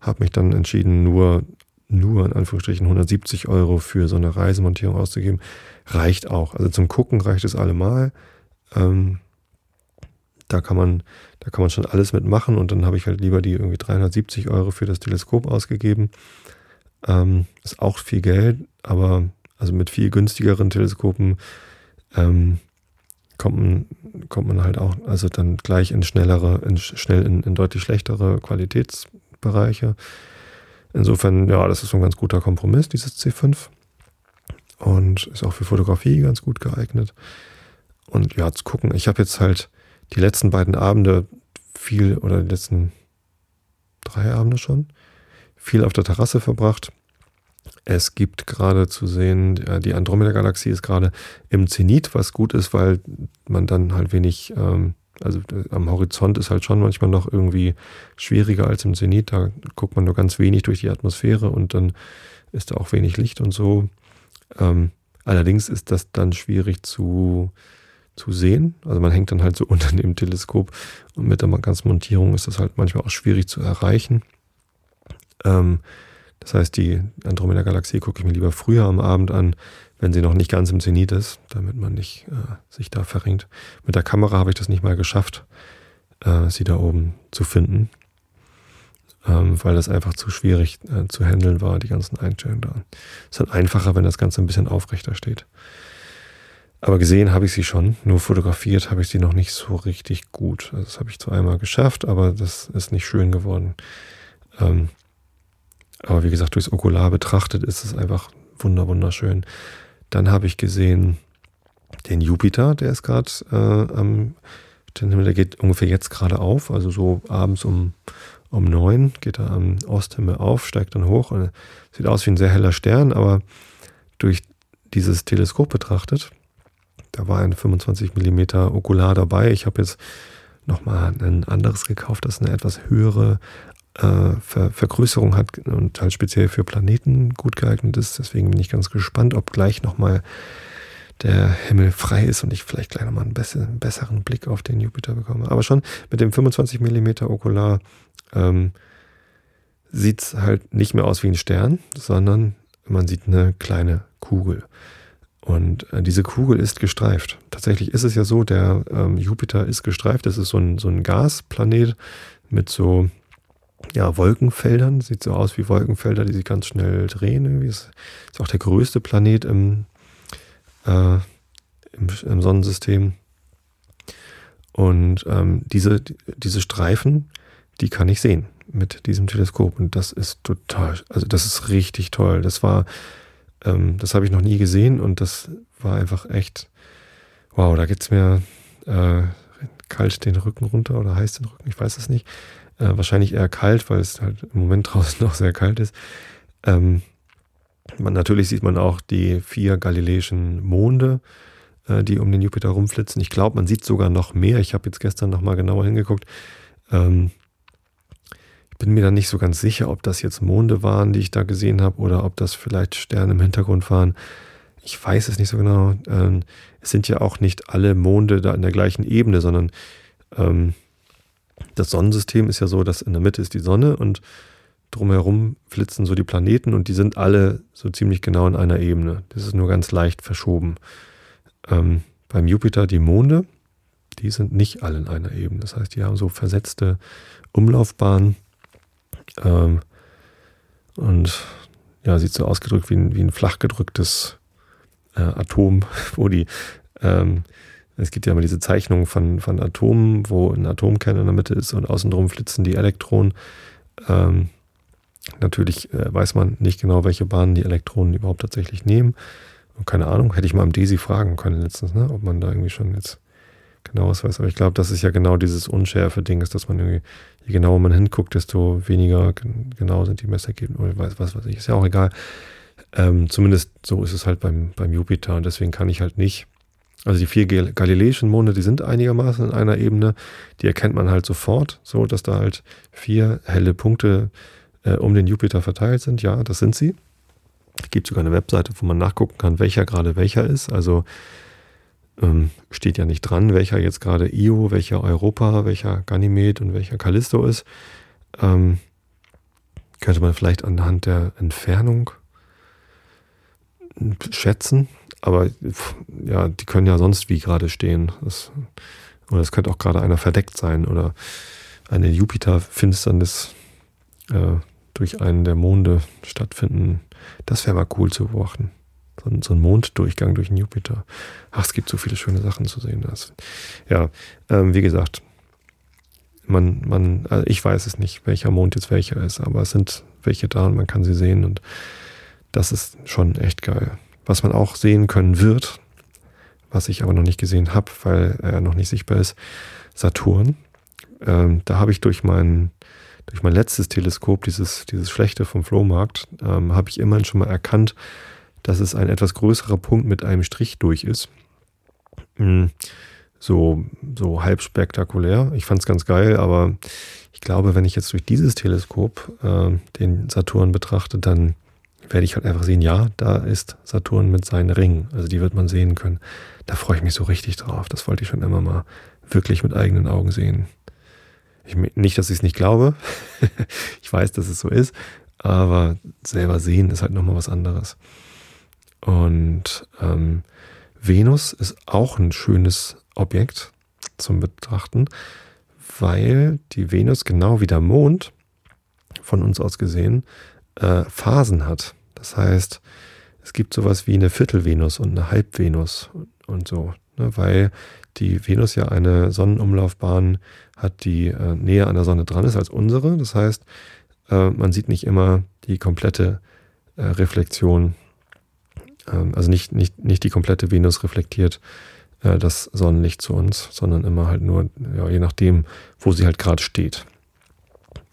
habe mich dann entschieden, nur nur in Anführungsstrichen 170 Euro für so eine Reisemontierung auszugeben, reicht auch. Also zum Gucken reicht es allemal. Ähm, da kann man, da kann man schon alles mitmachen und dann habe ich halt lieber die irgendwie 370 Euro für das Teleskop ausgegeben. Ähm, ist auch viel Geld, aber also mit viel günstigeren Teleskopen ähm, kommt, man, kommt man halt auch, also dann gleich in schnellere, in, schnell in, in deutlich schlechtere Qualitätsbereiche. Insofern, ja, das ist so ein ganz guter Kompromiss, dieses C5. Und ist auch für Fotografie ganz gut geeignet. und ja, zu gucken. Ich habe jetzt halt die letzten beiden Abende viel, oder die letzten drei Abende schon, viel auf der Terrasse verbracht. Es gibt gerade zu sehen, die Andromeda-Galaxie ist gerade im Zenit, was gut ist, weil man dann halt wenig, ähm, also äh, am Horizont ist halt schon manchmal noch irgendwie schwieriger als im Zenit. Da guckt man nur ganz wenig durch die Atmosphäre und dann ist da auch wenig Licht und so. Ähm, allerdings ist das dann schwierig zu, zu sehen. Also man hängt dann halt so [LAUGHS] unter dem Teleskop und mit der ganzen Montierung ist das halt manchmal auch schwierig zu erreichen. Ähm, das heißt, die Andromeda-Galaxie gucke ich mir lieber früher am Abend an, wenn sie noch nicht ganz im Zenit ist, damit man nicht äh, sich da verringt. Mit der Kamera habe ich das nicht mal geschafft, äh, sie da oben zu finden, ähm, weil das einfach zu schwierig äh, zu handeln war, die ganzen Einstellungen da. Es ist dann einfacher, wenn das Ganze ein bisschen aufrechter steht. Aber gesehen habe ich sie schon, nur fotografiert habe ich sie noch nicht so richtig gut. Also das habe ich zwar einmal geschafft, aber das ist nicht schön geworden. Ähm, aber wie gesagt, durchs Okular betrachtet ist es einfach wunder wunderschön. Dann habe ich gesehen den Jupiter, der ist gerade äh, am der geht ungefähr jetzt gerade auf, also so abends um, um neun geht er am Osthimmel auf, steigt dann hoch und sieht aus wie ein sehr heller Stern, aber durch dieses Teleskop betrachtet da war ein 25 mm Okular dabei. Ich habe jetzt nochmal ein anderes gekauft, das eine etwas höhere äh, Ver Vergrößerung hat und halt speziell für Planeten gut geeignet ist. Deswegen bin ich ganz gespannt, ob gleich nochmal der Himmel frei ist und ich vielleicht gleich nochmal einen, besser, einen besseren Blick auf den Jupiter bekomme. Aber schon mit dem 25 mm Okular ähm, sieht es halt nicht mehr aus wie ein Stern, sondern man sieht eine kleine Kugel. Und äh, diese Kugel ist gestreift. Tatsächlich ist es ja so, der ähm, Jupiter ist gestreift. Das ist so ein, so ein Gasplanet mit so ja, Wolkenfeldern. Sieht so aus wie Wolkenfelder, die sich ganz schnell drehen. Irgendwie ist, ist auch der größte Planet im, äh, im, im, Sonnensystem. Und ähm, diese, diese Streifen, die kann ich sehen mit diesem Teleskop. Und das ist total, also das ist richtig toll. Das war ähm, das habe ich noch nie gesehen und das war einfach echt, wow, da geht es mir äh, kalt den Rücken runter oder heiß den Rücken, ich weiß es nicht. Äh, wahrscheinlich eher kalt, weil es halt im Moment [LAUGHS] draußen noch sehr kalt ist. Ähm, man, natürlich sieht man auch die vier galileischen Monde, äh, die um den Jupiter rumflitzen. Ich glaube, man sieht sogar noch mehr. Ich habe jetzt gestern nochmal genauer hingeguckt. Ähm, bin mir da nicht so ganz sicher, ob das jetzt Monde waren, die ich da gesehen habe, oder ob das vielleicht Sterne im Hintergrund waren. Ich weiß es nicht so genau. Ähm, es sind ja auch nicht alle Monde da in der gleichen Ebene, sondern ähm, das Sonnensystem ist ja so, dass in der Mitte ist die Sonne und drumherum flitzen so die Planeten und die sind alle so ziemlich genau in einer Ebene. Das ist nur ganz leicht verschoben. Ähm, beim Jupiter die Monde, die sind nicht alle in einer Ebene. Das heißt, die haben so versetzte Umlaufbahnen ähm, und ja, sieht so ausgedrückt wie ein, wie ein flach gedrücktes äh, Atom, [LAUGHS] wo die, ähm, es gibt ja immer diese Zeichnung von, von Atomen, wo ein Atomkern in der Mitte ist und außenrum flitzen die Elektronen. Ähm, natürlich äh, weiß man nicht genau, welche Bahnen die Elektronen überhaupt tatsächlich nehmen. Und keine Ahnung, hätte ich mal am Desi fragen können letztens, ne? ob man da irgendwie schon jetzt genaues weiß. Aber ich glaube, das ist ja genau dieses unschärfe Ding, ist, dass man irgendwie, je genauer man hinguckt, desto weniger genau sind die Messergebnisse oder weiß, was weiß ich, ist ja auch egal. Ähm, zumindest so ist es halt beim, beim Jupiter und deswegen kann ich halt nicht. Also die vier galileischen Monde, die sind einigermaßen in einer Ebene, die erkennt man halt sofort, so dass da halt vier helle Punkte äh, um den Jupiter verteilt sind. Ja, das sind sie. Es gibt sogar eine Webseite, wo man nachgucken kann, welcher gerade welcher ist. Also ähm, steht ja nicht dran, welcher jetzt gerade Io, welcher Europa, welcher Ganymed und welcher Callisto ist. Ähm, könnte man vielleicht anhand der Entfernung schätzen, aber ja, die können ja sonst wie gerade stehen. Das, oder es könnte auch gerade einer verdeckt sein oder eine Jupiter-Finsternis äh, durch einen der Monde stattfinden. Das wäre mal cool zu beobachten so ein, so ein Monddurchgang durch den Jupiter. Ach, es gibt so viele schöne Sachen zu sehen. Das, ja, ähm, wie gesagt, man, man, also ich weiß es nicht, welcher Mond jetzt welcher ist, aber es sind welche da und man kann sie sehen und das ist schon echt geil. Was man auch sehen können wird, was ich aber noch nicht gesehen habe, weil er noch nicht sichtbar ist, Saturn. Ähm, da habe ich durch mein, durch mein letztes Teleskop, dieses, dieses schlechte vom Flohmarkt, ähm, habe ich immerhin schon mal erkannt, dass es ein etwas größerer Punkt mit einem Strich durch ist. Mhm. So, so halb spektakulär. Ich fand es ganz geil, aber ich glaube, wenn ich jetzt durch dieses Teleskop äh, den Saturn betrachte, dann werde ich halt einfach sehen, ja, da ist Saturn mit seinen Ringen. Also die wird man sehen können. Da freue ich mich so richtig drauf. Das wollte ich schon immer mal wirklich mit eigenen Augen sehen. Ich, nicht, dass ich es nicht glaube. [LAUGHS] ich weiß, dass es so ist. Aber selber sehen ist halt nochmal was anderes. Und ähm, Venus ist auch ein schönes Objekt zum Betrachten, weil die Venus genau wie der Mond von uns aus gesehen äh, Phasen hat. Das heißt, es gibt sowas wie eine Viertelvenus und eine Halbvenus und so, ne, weil die Venus ja eine Sonnenumlaufbahn hat, die äh, näher an der Sonne dran ist als unsere. Das heißt, äh, man sieht nicht immer die komplette äh, Reflexion, ähm, also nicht, nicht, nicht die komplette Venus reflektiert äh, das Sonnenlicht zu uns, sondern immer halt nur, ja, je nachdem, wo sie halt gerade steht.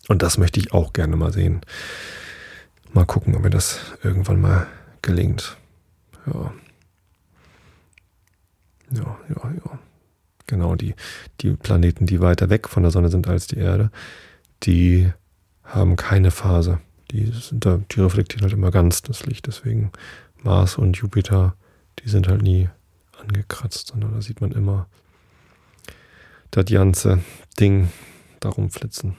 Und das möchte ich auch gerne mal sehen. Mal gucken, ob mir das irgendwann mal gelingt. Ja. Ja, ja, ja. Genau, die, die Planeten, die weiter weg von der Sonne sind als die Erde, die haben keine Phase. Die, sind da, die reflektieren halt immer ganz das Licht. Deswegen Mars und Jupiter, die sind halt nie angekratzt, sondern da sieht man immer das ganze Ding darum flitzen.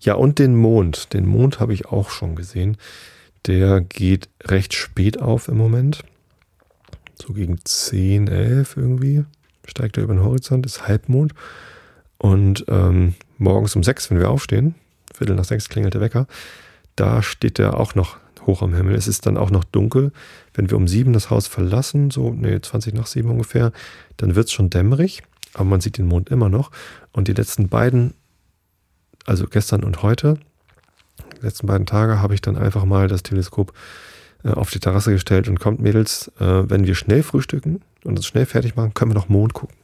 Ja, und den Mond. Den Mond habe ich auch schon gesehen. Der geht recht spät auf im Moment. So gegen 10, 11 irgendwie. Steigt er über den Horizont, ist Halbmond. Und ähm, morgens um 6, wenn wir aufstehen, Viertel nach 6 klingelt der Wecker, da steht er auch noch hoch am Himmel. Es ist dann auch noch dunkel. Wenn wir um sieben das Haus verlassen, so nee, 20 nach sieben ungefähr, dann wird es schon dämmerig, aber man sieht den Mond immer noch. Und die letzten beiden, also gestern und heute, die letzten beiden Tage, habe ich dann einfach mal das Teleskop äh, auf die Terrasse gestellt und kommt, Mädels, äh, wenn wir schnell frühstücken und es schnell fertig machen, können wir noch Mond gucken.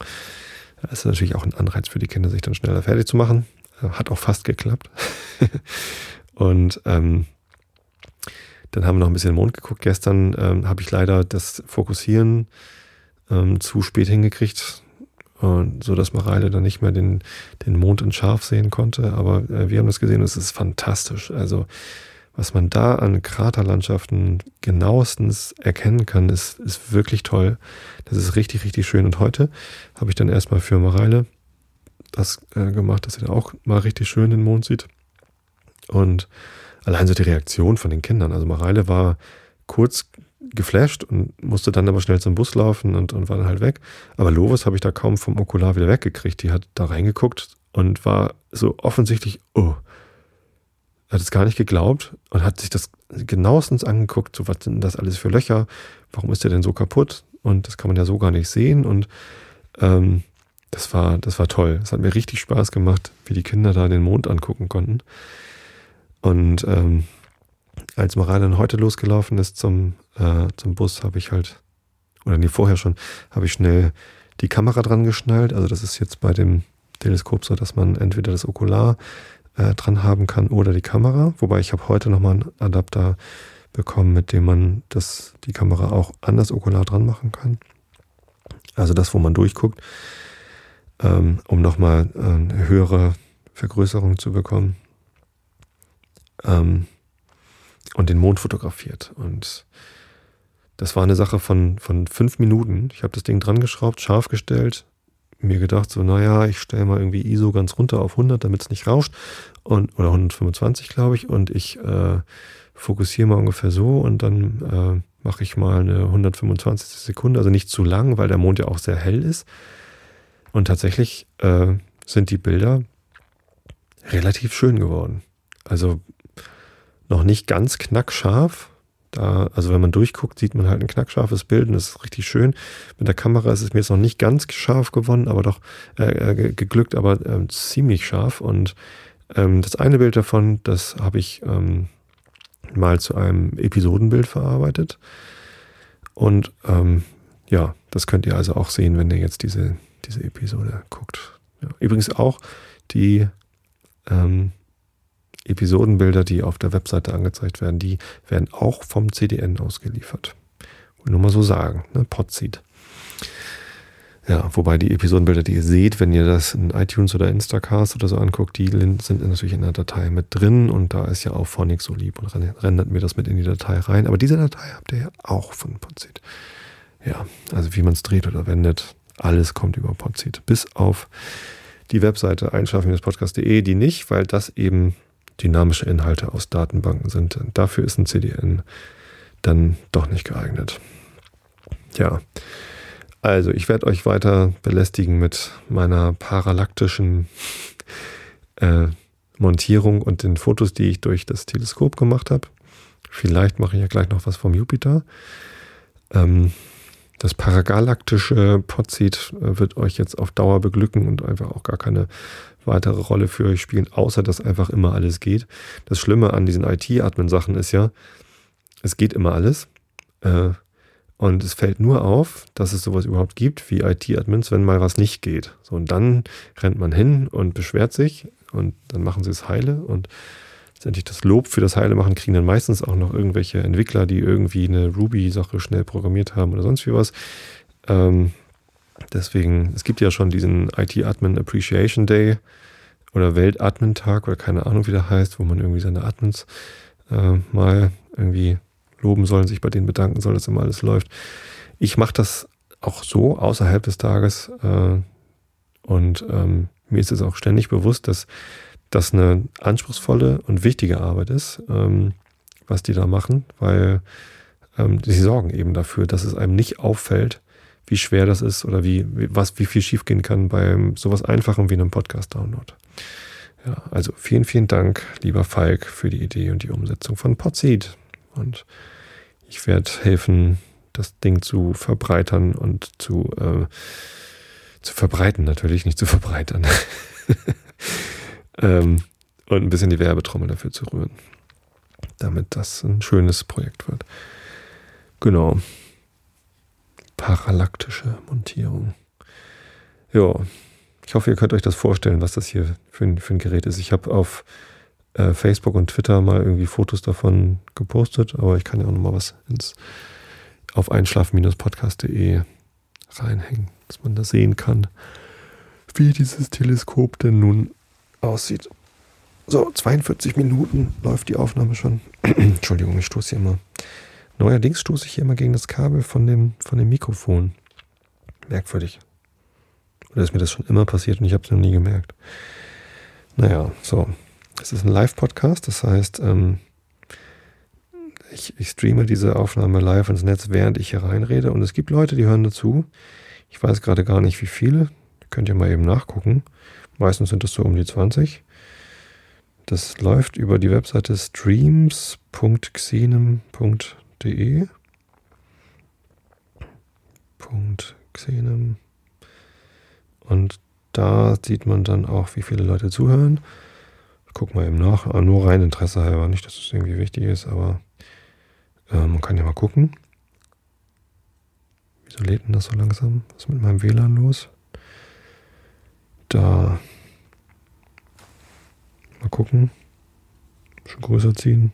Das ist natürlich auch ein Anreiz für die Kinder, sich dann schneller fertig zu machen. Äh, hat auch fast geklappt. [LAUGHS] und ähm, dann haben wir noch ein bisschen Mond geguckt. Gestern ähm, habe ich leider das Fokussieren ähm, zu spät hingekriegt, und so dass Mareile dann nicht mehr den, den Mond in scharf sehen konnte. Aber äh, wir haben das gesehen, es ist fantastisch. Also was man da an Kraterlandschaften genauestens erkennen kann, ist, ist wirklich toll. Das ist richtig, richtig schön. Und heute habe ich dann erstmal für Mareile das äh, gemacht, dass sie da auch mal richtig schön den Mond sieht. Und allein so die Reaktion von den Kindern. Also Mareile war kurz geflasht und musste dann aber schnell zum Bus laufen und, und war dann halt weg. Aber Lovis habe ich da kaum vom Okular wieder weggekriegt. Die hat da reingeguckt und war so offensichtlich, oh, hat es gar nicht geglaubt und hat sich das genauestens angeguckt, so was sind das alles für Löcher, warum ist der denn so kaputt? Und das kann man ja so gar nicht sehen. Und ähm, das war, das war toll. Es hat mir richtig Spaß gemacht, wie die Kinder da den Mond angucken konnten. Und ähm, als Marai dann heute losgelaufen ist zum, äh, zum Bus, habe ich halt, oder nee, vorher schon, habe ich schnell die Kamera dran geschnallt. Also das ist jetzt bei dem Teleskop so, dass man entweder das Okular äh, dran haben kann oder die Kamera. Wobei ich habe heute nochmal einen Adapter bekommen, mit dem man das, die Kamera auch an das Okular dran machen kann. Also das, wo man durchguckt, ähm, um nochmal äh, eine höhere Vergrößerung zu bekommen ähm, und den Mond fotografiert. Und das war eine Sache von, von fünf Minuten. Ich habe das Ding dran geschraubt, scharf gestellt, mir gedacht, so, naja, ich stelle mal irgendwie ISO ganz runter auf 100, damit es nicht rauscht. Und, oder 125, glaube ich. Und ich äh, fokussiere mal ungefähr so und dann äh, mache ich mal eine 125. Sekunde, also nicht zu lang, weil der Mond ja auch sehr hell ist. Und tatsächlich äh, sind die Bilder relativ schön geworden. Also noch nicht ganz knackscharf. Da, also wenn man durchguckt, sieht man halt ein knackscharfes Bild und das ist richtig schön. Mit der Kamera ist es mir jetzt noch nicht ganz scharf gewonnen, aber doch äh, äh geglückt, aber äh, ziemlich scharf. Und ähm, das eine Bild davon, das habe ich ähm, mal zu einem Episodenbild verarbeitet. Und ähm, ja, das könnt ihr also auch sehen, wenn ihr jetzt diese, diese Episode guckt. Ja. Übrigens auch die ähm, Episodenbilder, die auf der Webseite angezeigt werden, die werden auch vom CDN ausgeliefert. Nur mal so sagen, ne? Podseed. Ja, wobei die Episodenbilder, die ihr seht, wenn ihr das in iTunes oder Instacast oder so anguckt, die sind natürlich in der Datei mit drin und da ist ja auch Phonic so lieb und rendert mir das mit in die Datei rein. Aber diese Datei habt ihr ja auch von Podseed. Ja, also wie man es dreht oder wendet, alles kommt über Podseed. Bis auf die Webseite einschlafen-podcast.de, die nicht, weil das eben dynamische Inhalte aus Datenbanken sind. Dafür ist ein CDN dann doch nicht geeignet. Ja, also ich werde euch weiter belästigen mit meiner parallaktischen äh, Montierung und den Fotos, die ich durch das Teleskop gemacht habe. Vielleicht mache ich ja gleich noch was vom Jupiter. Ähm, das paragalaktische Podseed äh, wird euch jetzt auf Dauer beglücken und einfach auch gar keine weitere Rolle für euch spielen, außer dass einfach immer alles geht. Das Schlimme an diesen IT-Admin-Sachen ist ja, es geht immer alles. Äh, und es fällt nur auf, dass es sowas überhaupt gibt wie IT-Admins, wenn mal was nicht geht. So, und dann rennt man hin und beschwert sich und dann machen sie es heile und letztendlich das Lob für das Heile machen kriegen dann meistens auch noch irgendwelche Entwickler, die irgendwie eine Ruby-Sache schnell programmiert haben oder sonst wie was. Ähm, deswegen, es gibt ja schon diesen IT-Admin Appreciation Day oder Welt-Admin-Tag oder keine Ahnung, wie der heißt, wo man irgendwie seine Admins äh, mal irgendwie loben soll, sich bei denen bedanken soll, dass immer alles läuft. Ich mache das auch so außerhalb des Tages äh, und ähm, mir ist es auch ständig bewusst, dass das eine anspruchsvolle und wichtige Arbeit ist, ähm, was die da machen, weil ähm, sie sorgen eben dafür, dass es einem nicht auffällt, wie schwer das ist oder wie, was, wie viel schiefgehen kann bei sowas Einfachem wie einem Podcast-Download. Ja, also vielen, vielen Dank, lieber Falk, für die Idee und die Umsetzung von Podseed. Und ich werde helfen, das Ding zu verbreitern und zu, äh, zu verbreiten, natürlich, nicht zu verbreitern. [LAUGHS] ähm, und ein bisschen die Werbetrommel dafür zu rühren, damit das ein schönes Projekt wird. Genau. Parallaktische Montierung. Ja, ich hoffe, ihr könnt euch das vorstellen, was das hier für ein, für ein Gerät ist. Ich habe auf äh, Facebook und Twitter mal irgendwie Fotos davon gepostet, aber ich kann ja auch nochmal was ins, auf einschlafen-podcast.de reinhängen, dass man da sehen kann, wie dieses Teleskop denn nun aussieht. So, 42 Minuten läuft die Aufnahme schon. [CLEARS THROAT] Entschuldigung, ich stoße hier immer. Neuerdings stoße ich hier immer gegen das Kabel von dem, von dem Mikrofon. Merkwürdig. Oder ist mir das schon immer passiert und ich habe es noch nie gemerkt. Naja, so. Es ist ein Live-Podcast, das heißt, ähm, ich, ich, streame diese Aufnahme live ins Netz, während ich hier reinrede. Und es gibt Leute, die hören dazu. Ich weiß gerade gar nicht, wie viele. Könnt ihr mal eben nachgucken. Meistens sind es so um die 20. Das läuft über die Webseite streams.xenem.de. Xenem. Und da sieht man dann auch, wie viele Leute zuhören. Guck mal eben nach. Ah, nur rein Interesse halber. Nicht, dass es irgendwie wichtig ist, aber äh, man kann ja mal gucken. Wieso lädt denn das so langsam? Was ist mit meinem WLAN los? Da. Mal gucken. Schon größer ziehen.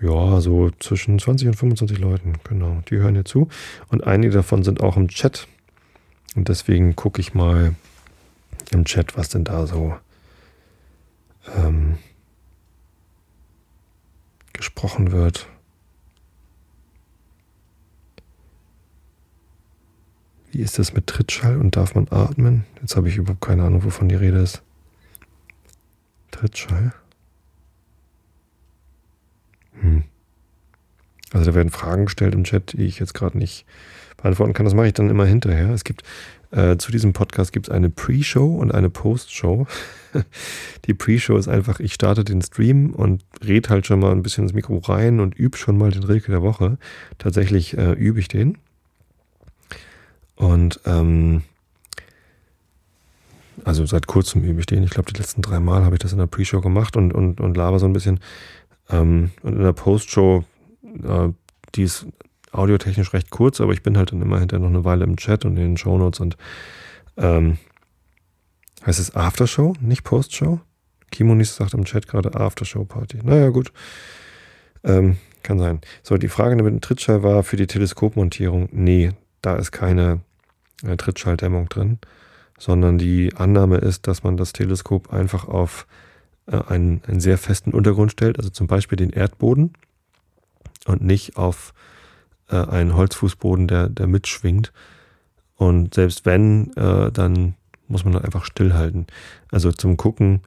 Ja, so zwischen 20 und 25 Leuten, genau. Die hören hier zu. Und einige davon sind auch im Chat. Und deswegen gucke ich mal im Chat, was denn da so ähm, gesprochen wird. Wie ist das mit Trittschall und darf man atmen? Jetzt habe ich überhaupt keine Ahnung, wovon die Rede ist. Trittschall? Hm. Also da werden Fragen gestellt im Chat, die ich jetzt gerade nicht beantworten kann. Das mache ich dann immer hinterher. Es gibt äh, zu diesem Podcast gibt es eine Pre-Show und eine Post-Show. [LAUGHS] Die Pre-Show ist einfach, ich starte den Stream und rede halt schon mal ein bisschen ins Mikro rein und übe schon mal den Rilke der Woche. Tatsächlich äh, übe ich den. Und ähm, also seit kurzem übe ich den. Ich glaube, die letzten drei Mal habe ich das in der Pre-Show gemacht und, und, und laber so ein bisschen. Ähm, und in der Post-Show, äh, die ist audiotechnisch recht kurz, aber ich bin halt dann immer hinterher noch eine Weile im Chat und in den Shownotes und ähm, heißt es Aftershow, nicht Postshow? Kimonis sagt im Chat gerade Aftershow-Party. Naja, gut. Ähm, kann sein. So, die Frage mit dem Trittschall war für die Teleskopmontierung. Nee, da ist keine äh, Trittschalldämmung drin, sondern die Annahme ist, dass man das Teleskop einfach auf äh, einen, einen sehr festen Untergrund stellt, also zum Beispiel den Erdboden und nicht auf äh, einen Holzfußboden, der, der mitschwingt. Und selbst wenn, dann muss man einfach stillhalten. Also zum Gucken,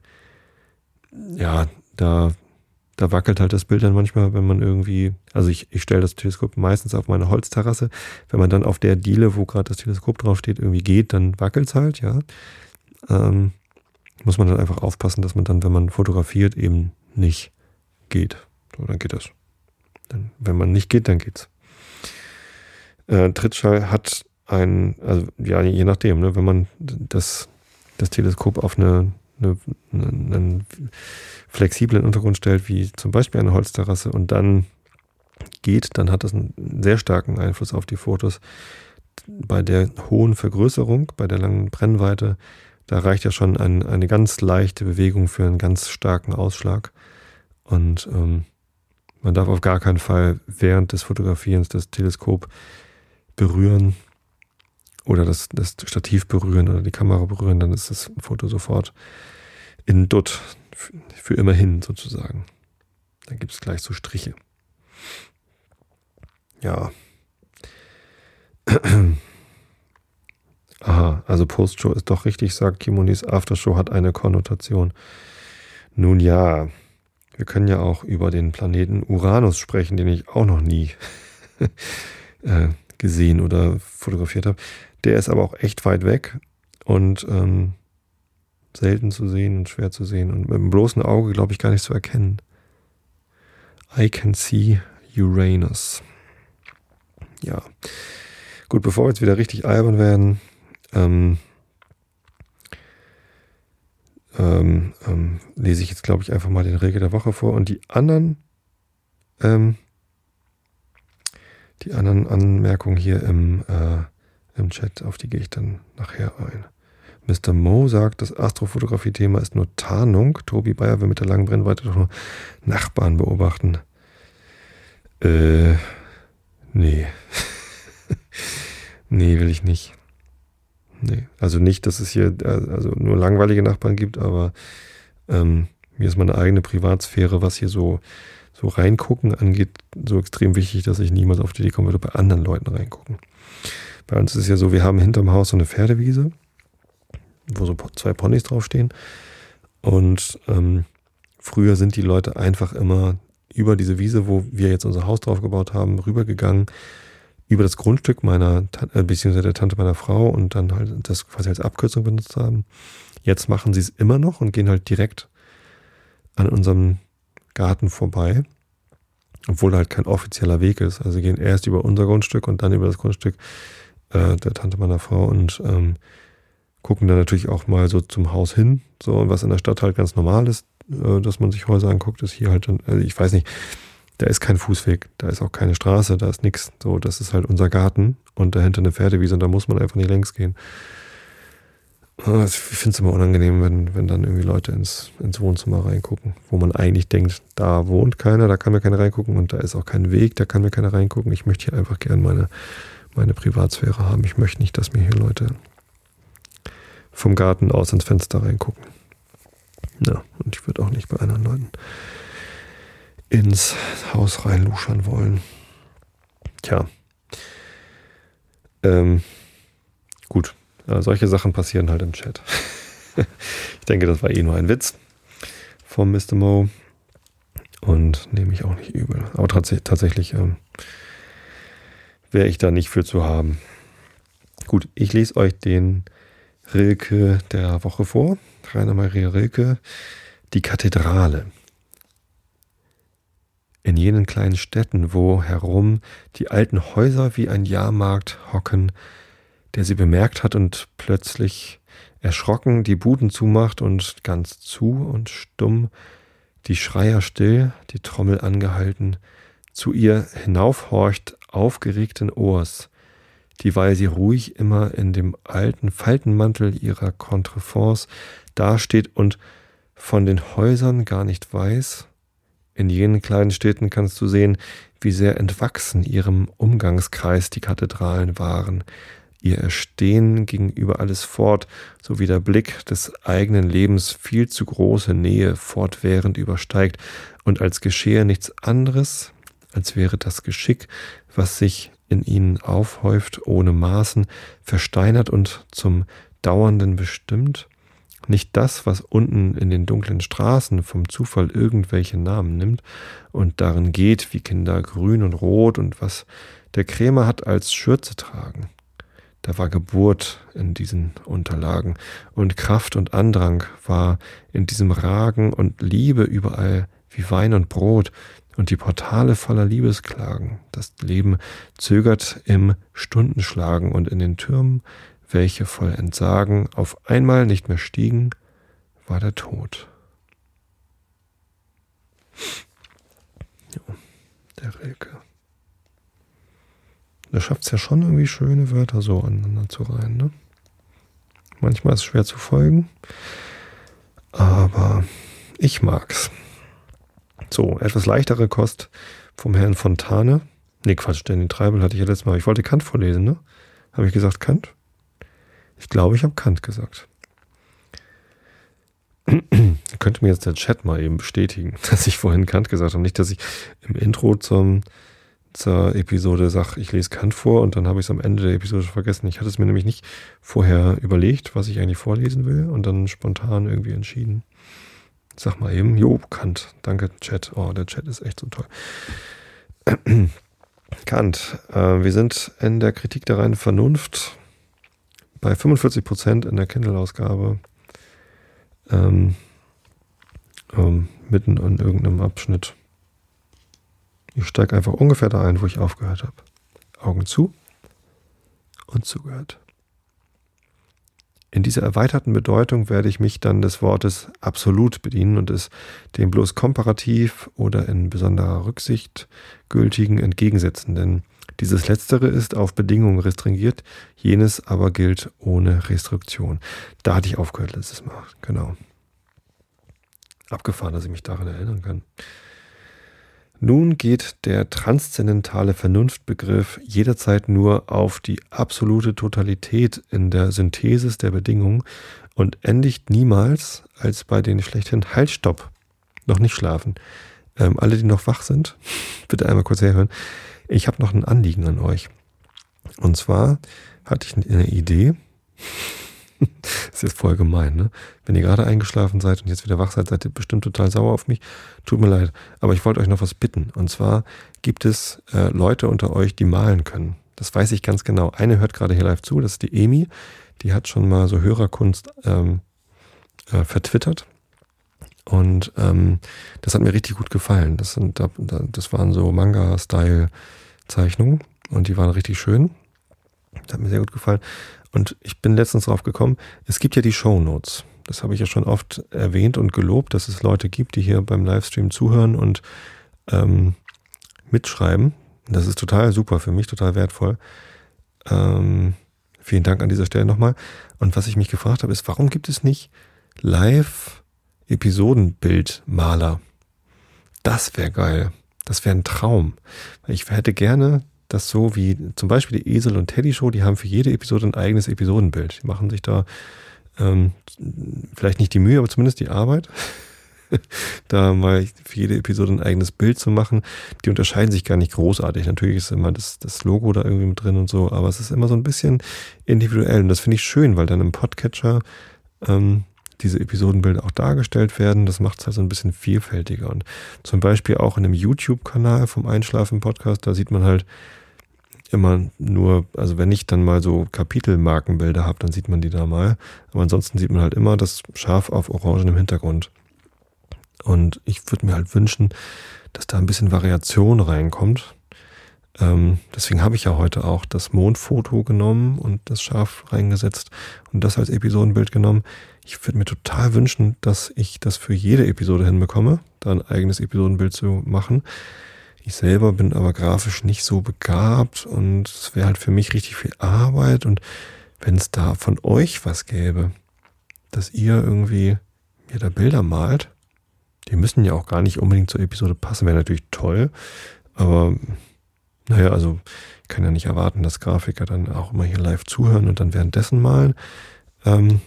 ja, da, da wackelt halt das Bild dann manchmal, wenn man irgendwie, also ich, ich stelle das Teleskop meistens auf meine Holzterrasse. Wenn man dann auf der Diele, wo gerade das Teleskop draufsteht, irgendwie geht, dann wackelt es halt, ja. Ähm, muss man dann einfach aufpassen, dass man dann, wenn man fotografiert, eben nicht geht. So, dann geht das. Dann, wenn man nicht geht, dann geht's. Äh, Trittschall hat ein, also ja, je nachdem, ne, wenn man das, das Teleskop auf eine, eine, einen flexiblen Untergrund stellt, wie zum Beispiel eine Holzterrasse und dann geht, dann hat das einen sehr starken Einfluss auf die Fotos. Bei der hohen Vergrößerung, bei der langen Brennweite, da reicht ja schon ein, eine ganz leichte Bewegung für einen ganz starken Ausschlag. Und ähm, man darf auf gar keinen Fall während des Fotografierens das Teleskop berühren oder das, das Stativ berühren oder die Kamera berühren, dann ist das Foto sofort in Dutt für immer hin sozusagen. Dann gibt es gleich so Striche. Ja. [CLEARS THROAT] Aha, also Postshow ist doch richtig, sagt Kimonis. Aftershow hat eine Konnotation. Nun ja, wir können ja auch über den Planeten Uranus sprechen, den ich auch noch nie [LAUGHS] äh, gesehen oder fotografiert habe. Der ist aber auch echt weit weg und ähm, selten zu sehen und schwer zu sehen und mit dem bloßen Auge, glaube ich, gar nicht zu erkennen. I can see Uranus. Ja. Gut, bevor wir jetzt wieder richtig albern werden, ähm, ähm, ähm, lese ich jetzt, glaube ich, einfach mal den Regel der Woche vor. Und die anderen, ähm, die anderen Anmerkungen hier im, äh, im Chat, auf die gehe ich dann nachher ein. Mr. Mo sagt, das Astrofotografie-Thema ist nur Tarnung. Tobi Bayer will mit der langen Brennweite doch nur Nachbarn beobachten. Äh, nee. [LAUGHS] nee, will ich nicht. Nee, also nicht, dass es hier äh, also nur langweilige Nachbarn gibt, aber ähm, mir ist meine eigene Privatsphäre, was hier so, so reingucken angeht, so extrem wichtig, dass ich niemals auf die Idee komme, bei anderen Leuten reingucken. Bei uns ist es ja so, wir haben hinterm Haus so eine Pferdewiese, wo so zwei Ponys draufstehen. Und ähm, früher sind die Leute einfach immer über diese Wiese, wo wir jetzt unser Haus drauf gebaut haben, rübergegangen über das Grundstück meiner, äh, beziehungsweise der Tante meiner Frau und dann halt das quasi als Abkürzung benutzt haben. Jetzt machen sie es immer noch und gehen halt direkt an unserem Garten vorbei, obwohl halt kein offizieller Weg ist. Also gehen erst über unser Grundstück und dann über das Grundstück äh, der Tante meiner Frau und ähm, gucken dann natürlich auch mal so zum Haus hin, so was in der Stadt halt ganz normal ist, äh, dass man sich Häuser anguckt, ist hier halt dann, also ich weiß nicht, da ist kein Fußweg, da ist auch keine Straße, da ist nichts. So, das ist halt unser Garten und dahinter eine Pferdewiese und da muss man einfach nicht längs gehen. Ah, ich finde es immer unangenehm, wenn, wenn dann irgendwie Leute ins, ins Wohnzimmer reingucken, wo man eigentlich denkt, da wohnt keiner, da kann mir keiner reingucken und da ist auch kein Weg, da kann mir keiner reingucken. Ich möchte hier einfach gerne meine, meine Privatsphäre haben. Ich möchte nicht, dass mir hier Leute vom Garten aus ins Fenster reingucken. Ja, und ich würde auch nicht bei anderen Leuten ins Haus reinluschern wollen. Tja. Ähm, gut, ja, solche Sachen passieren halt im Chat. [LAUGHS] ich denke, das war eh nur ein Witz vom Mr. Mo. Und nehme ich auch nicht übel. Aber tats tatsächlich ähm, wäre ich da nicht für zu haben. Gut, ich lese euch den Rilke der Woche vor. Rainer Maria Rilke. Die Kathedrale in jenen kleinen Städten, wo herum die alten Häuser wie ein Jahrmarkt hocken, der sie bemerkt hat und plötzlich erschrocken die Buden zumacht und ganz zu und stumm, die Schreier still, die Trommel angehalten, zu ihr hinaufhorcht aufgeregten Ohrs, dieweil sie ruhig immer in dem alten Faltenmantel ihrer Contreforce dasteht und von den Häusern gar nicht weiß. In jenen kleinen Städten kannst du sehen, wie sehr entwachsen ihrem Umgangskreis die Kathedralen waren, ihr Erstehen gegenüber alles fort, sowie der Blick des eigenen Lebens viel zu große Nähe fortwährend übersteigt und als geschehe nichts anderes, als wäre das Geschick, was sich in ihnen aufhäuft, ohne Maßen, versteinert und zum Dauernden bestimmt, nicht das, was unten in den dunklen Straßen vom Zufall irgendwelche Namen nimmt und darin geht, wie Kinder grün und rot und was der Krämer hat als Schürze tragen. Da war Geburt in diesen Unterlagen und Kraft und Andrang war in diesem Ragen und Liebe überall wie Wein und Brot und die Portale voller Liebesklagen. Das Leben zögert im Stundenschlagen und in den Türmen welche voll Entsagen auf einmal nicht mehr stiegen, war der Tod. Jo, der Rilke. Der schafft es ja schon irgendwie schöne Wörter so aneinander zu reihen. Ne? Manchmal ist es schwer zu folgen, aber ich mag's. So, etwas leichtere Kost vom Herrn Fontane. Nee, Quatsch, Danny Treibel hatte ich ja letztes Mal. Ich wollte Kant vorlesen, ne? Habe ich gesagt Kant? Ich glaube, ich habe Kant gesagt. [CLEARS THROAT] Könnte mir jetzt der Chat mal eben bestätigen, [LAUGHS] dass ich vorhin Kant gesagt habe. Nicht, dass ich im Intro zum, zur Episode sage, ich lese Kant vor und dann habe ich es am Ende der Episode vergessen. Ich hatte es mir nämlich nicht vorher überlegt, was ich eigentlich vorlesen will und dann spontan irgendwie entschieden. Sag mal eben, jo, Kant. Danke, Chat. Oh, der Chat ist echt so toll. [CLEARS THROAT] Kant. Äh, wir sind in der Kritik der reinen Vernunft bei 45 Prozent in der Kindle-Ausgabe ähm, ähm, mitten in irgendeinem Abschnitt. Ich steige einfach ungefähr da ein, wo ich aufgehört habe. Augen zu und zugehört. In dieser erweiterten Bedeutung werde ich mich dann des Wortes absolut bedienen und es dem bloß komparativ oder in besonderer Rücksicht gültigen entgegensetzen, denn dieses letztere ist auf Bedingungen restringiert, jenes aber gilt ohne Restriktion. Da hatte ich aufgehört letztes Mal, genau. Abgefahren, dass ich mich daran erinnern kann. Nun geht der transzendentale Vernunftbegriff jederzeit nur auf die absolute Totalität in der Synthesis der Bedingungen und endigt niemals als bei den schlechten Haltstopp. Noch nicht schlafen. Ähm, alle, die noch wach sind, [LAUGHS] bitte einmal kurz herhören. Ich habe noch ein Anliegen an euch. Und zwar hatte ich eine Idee. Das [LAUGHS] ist jetzt voll gemein, ne? Wenn ihr gerade eingeschlafen seid und jetzt wieder wach seid, seid ihr bestimmt total sauer auf mich. Tut mir leid. Aber ich wollte euch noch was bitten. Und zwar gibt es äh, Leute unter euch, die malen können. Das weiß ich ganz genau. Eine hört gerade hier live zu, das ist die Emi. Die hat schon mal so Hörerkunst ähm, äh, vertwittert. Und ähm, das hat mir richtig gut gefallen. Das, sind, das waren so Manga-Style-Zeichnungen und die waren richtig schön. Das hat mir sehr gut gefallen. Und ich bin letztens drauf gekommen, es gibt ja die Show Notes. Das habe ich ja schon oft erwähnt und gelobt, dass es Leute gibt, die hier beim Livestream zuhören und ähm, mitschreiben. Das ist total super für mich, total wertvoll. Ähm, vielen Dank an dieser Stelle nochmal. Und was ich mich gefragt habe, ist, warum gibt es nicht live Episodenbildmaler. Das wäre geil. Das wäre ein Traum. Ich hätte gerne das so wie zum Beispiel die Esel und Teddy Show, die haben für jede Episode ein eigenes Episodenbild. Die machen sich da ähm, vielleicht nicht die Mühe, aber zumindest die Arbeit, [LAUGHS] da mal für jede Episode ein eigenes Bild zu machen. Die unterscheiden sich gar nicht großartig. Natürlich ist immer das, das Logo da irgendwie mit drin und so, aber es ist immer so ein bisschen individuell. Und das finde ich schön, weil dann im Podcatcher ähm, diese Episodenbilder auch dargestellt werden. Das macht es halt so ein bisschen vielfältiger. Und zum Beispiel auch in einem YouTube-Kanal vom Einschlafen-Podcast, da sieht man halt immer nur, also wenn ich dann mal so Kapitelmarkenbilder habe, dann sieht man die da mal. Aber ansonsten sieht man halt immer das Schaf auf orangenem Hintergrund. Und ich würde mir halt wünschen, dass da ein bisschen Variation reinkommt. Ähm, deswegen habe ich ja heute auch das Mondfoto genommen und das Schaf reingesetzt und das als Episodenbild genommen. Ich würde mir total wünschen, dass ich das für jede Episode hinbekomme, da ein eigenes Episodenbild zu machen. Ich selber bin aber grafisch nicht so begabt und es wäre halt für mich richtig viel Arbeit. Und wenn es da von euch was gäbe, dass ihr irgendwie mir da Bilder malt, die müssen ja auch gar nicht unbedingt zur Episode passen, wäre natürlich toll. Aber naja, also ich kann ja nicht erwarten, dass Grafiker dann auch immer hier live zuhören und dann währenddessen malen. Ähm,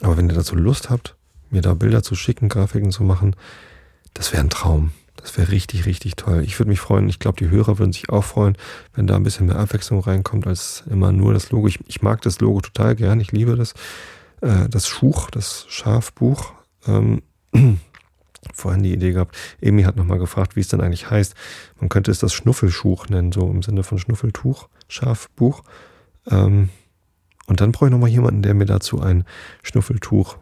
aber wenn ihr dazu Lust habt, mir da Bilder zu schicken, Grafiken zu machen, das wäre ein Traum. Das wäre richtig, richtig toll. Ich würde mich freuen, ich glaube, die Hörer würden sich auch freuen, wenn da ein bisschen mehr Abwechslung reinkommt, als immer nur das Logo. Ich, ich mag das Logo total gern, ich liebe das. Äh, das Schuch, das Schafbuch. Ähm, [CLEARS THROAT] vorhin die Idee gehabt. Emi hat nochmal gefragt, wie es denn eigentlich heißt. Man könnte es das Schnuffelschuch nennen, so im Sinne von Schnuffeltuch, Schafbuch. Ähm, und dann brauche ich nochmal jemanden, der mir dazu ein Schnuffeltuch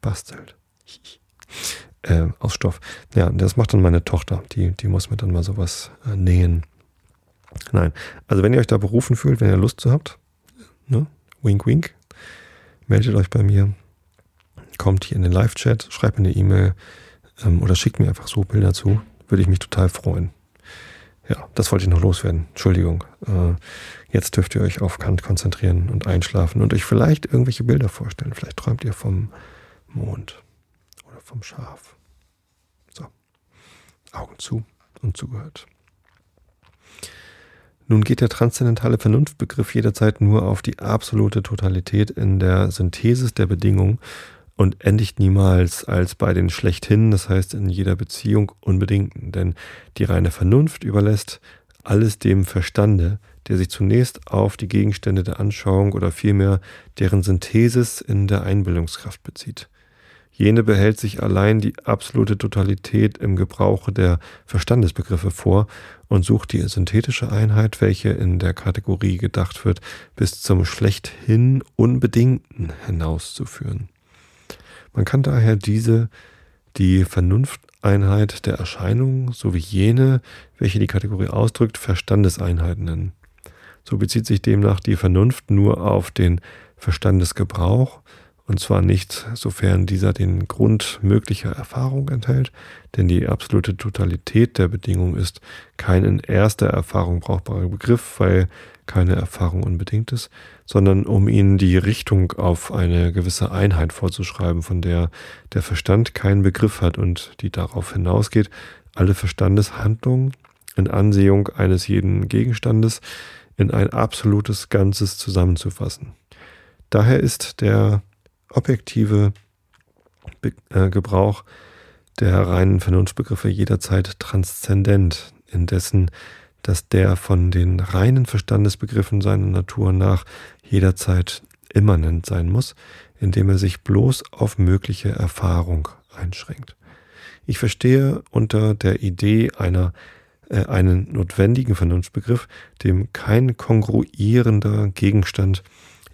bastelt. Äh, aus Stoff. Ja, das macht dann meine Tochter. Die, die muss mir dann mal sowas äh, nähen. Nein. Also wenn ihr euch da berufen fühlt, wenn ihr Lust zu habt, ne? wink wink, meldet euch bei mir, kommt hier in den Live-Chat, schreibt mir eine E-Mail ähm, oder schickt mir einfach so Bilder zu. Würde ich mich total freuen. Ja, das wollte ich noch loswerden. Entschuldigung. Äh, jetzt dürft ihr euch auf Kant konzentrieren und einschlafen und euch vielleicht irgendwelche Bilder vorstellen. Vielleicht träumt ihr vom Mond vom Schaf. So, Augen zu und zugehört. Nun geht der transzendentale Vernunftbegriff jederzeit nur auf die absolute Totalität in der Synthesis der Bedingungen und endigt niemals als bei den schlechthin, das heißt in jeder Beziehung unbedingten, denn die reine Vernunft überlässt alles dem Verstande, der sich zunächst auf die Gegenstände der Anschauung oder vielmehr deren Synthesis in der Einbildungskraft bezieht. Jene behält sich allein die absolute Totalität im Gebrauche der Verstandesbegriffe vor und sucht die synthetische Einheit, welche in der Kategorie gedacht wird, bis zum schlechthin Unbedingten hinauszuführen. Man kann daher diese, die Vernunfteinheit der Erscheinung sowie jene, welche die Kategorie ausdrückt, Verstandeseinheiten nennen. So bezieht sich demnach die Vernunft nur auf den Verstandesgebrauch, und zwar nicht, sofern dieser den Grund möglicher Erfahrung enthält, denn die absolute Totalität der Bedingung ist kein in erster Erfahrung brauchbarer Begriff, weil keine Erfahrung unbedingt ist, sondern um ihnen die Richtung auf eine gewisse Einheit vorzuschreiben, von der der Verstand keinen Begriff hat und die darauf hinausgeht, alle Verstandeshandlungen in Ansehung eines jeden Gegenstandes in ein absolutes Ganzes zusammenzufassen. Daher ist der objektive Be äh, Gebrauch der reinen Vernunftbegriffe jederzeit transzendent, indessen dass der von den reinen Verstandesbegriffen seiner Natur nach jederzeit immanent sein muss, indem er sich bloß auf mögliche Erfahrung einschränkt. Ich verstehe unter der Idee einer äh, einen notwendigen Vernunftbegriff, dem kein kongruierender Gegenstand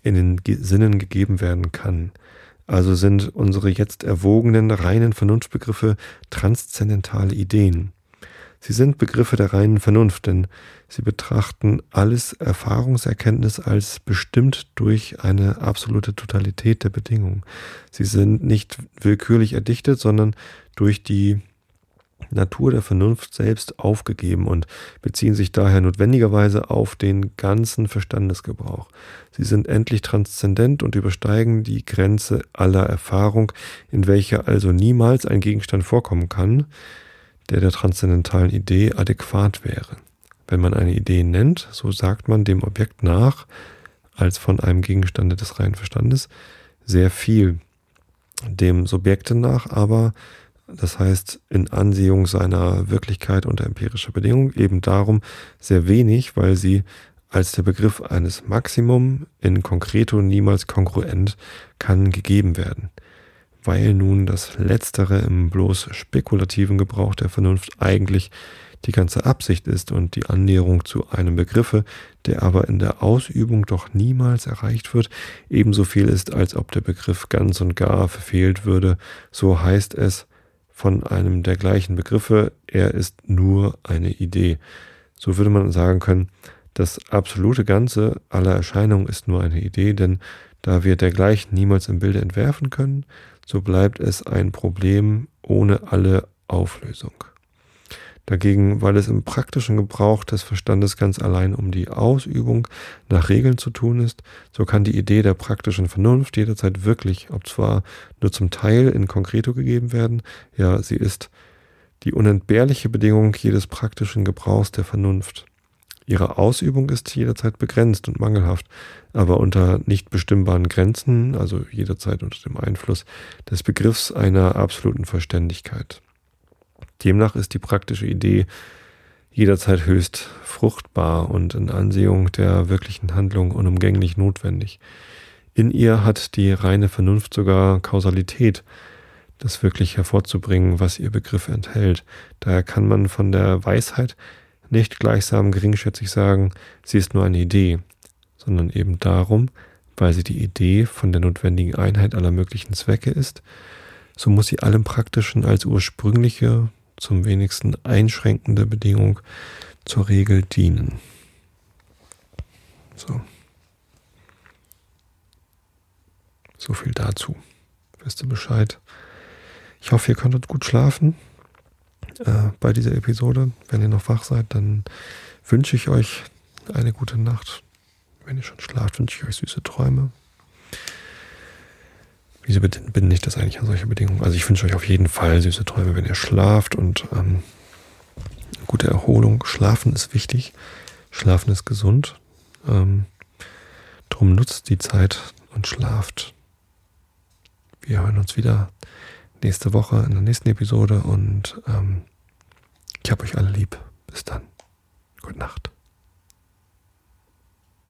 in den Sinnen gegeben werden kann. Also sind unsere jetzt erwogenen reinen Vernunftbegriffe transzendentale Ideen. Sie sind Begriffe der reinen Vernunft, denn sie betrachten alles Erfahrungserkenntnis als bestimmt durch eine absolute Totalität der Bedingungen. Sie sind nicht willkürlich erdichtet, sondern durch die Natur der Vernunft selbst aufgegeben und beziehen sich daher notwendigerweise auf den ganzen Verstandesgebrauch. Sie sind endlich transzendent und übersteigen die Grenze aller Erfahrung, in welcher also niemals ein Gegenstand vorkommen kann, der der transzendentalen Idee adäquat wäre. Wenn man eine Idee nennt, so sagt man dem Objekt nach, als von einem Gegenstande des reinen Verstandes, sehr viel. Dem Subjekte nach aber, das heißt in Ansehung seiner Wirklichkeit unter empirischer Bedingung, eben darum sehr wenig, weil sie als der Begriff eines Maximum in concreto niemals kongruent kann gegeben werden. Weil nun das Letztere im bloß spekulativen Gebrauch der Vernunft eigentlich die ganze Absicht ist und die Annäherung zu einem Begriffe, der aber in der Ausübung doch niemals erreicht wird, ebenso viel ist, als ob der Begriff ganz und gar verfehlt würde, so heißt es von einem der gleichen Begriffe, er ist nur eine Idee. So würde man sagen können, das absolute Ganze aller Erscheinungen ist nur eine Idee, denn da wir dergleichen niemals im Bilde entwerfen können, so bleibt es ein Problem ohne alle Auflösung. Dagegen, weil es im praktischen Gebrauch des Verstandes ganz allein um die Ausübung nach Regeln zu tun ist, so kann die Idee der praktischen Vernunft jederzeit wirklich, ob zwar nur zum Teil in Konkreto gegeben werden, ja, sie ist die unentbehrliche Bedingung jedes praktischen Gebrauchs der Vernunft. Ihre Ausübung ist jederzeit begrenzt und mangelhaft, aber unter nicht bestimmbaren Grenzen, also jederzeit unter dem Einfluss des Begriffs einer absoluten Verständigkeit. Demnach ist die praktische Idee jederzeit höchst fruchtbar und in Ansehung der wirklichen Handlung unumgänglich notwendig. In ihr hat die reine Vernunft sogar Kausalität, das wirklich hervorzubringen, was ihr Begriff enthält. Daher kann man von der Weisheit nicht gleichsam geringschätzig sagen, sie ist nur eine Idee, sondern eben darum, weil sie die Idee von der notwendigen Einheit aller möglichen Zwecke ist, so muss sie allem Praktischen als ursprüngliche, zum wenigsten einschränkende Bedingung zur Regel dienen. So. So viel dazu. Wisst ihr Bescheid? Ich hoffe, ihr konntet gut schlafen äh, bei dieser Episode. Wenn ihr noch wach seid, dann wünsche ich euch eine gute Nacht. Wenn ihr schon schlaft, wünsche ich euch süße Träume. Wieso binde ich das eigentlich an solche Bedingungen? Also ich wünsche euch auf jeden Fall süße Träume, wenn ihr schlaft und ähm, gute Erholung. Schlafen ist wichtig. Schlafen ist gesund. Ähm, drum nutzt die Zeit und schlaft. Wir hören uns wieder nächste Woche in der nächsten Episode und ähm, ich habe euch alle lieb. Bis dann. Gute Nacht.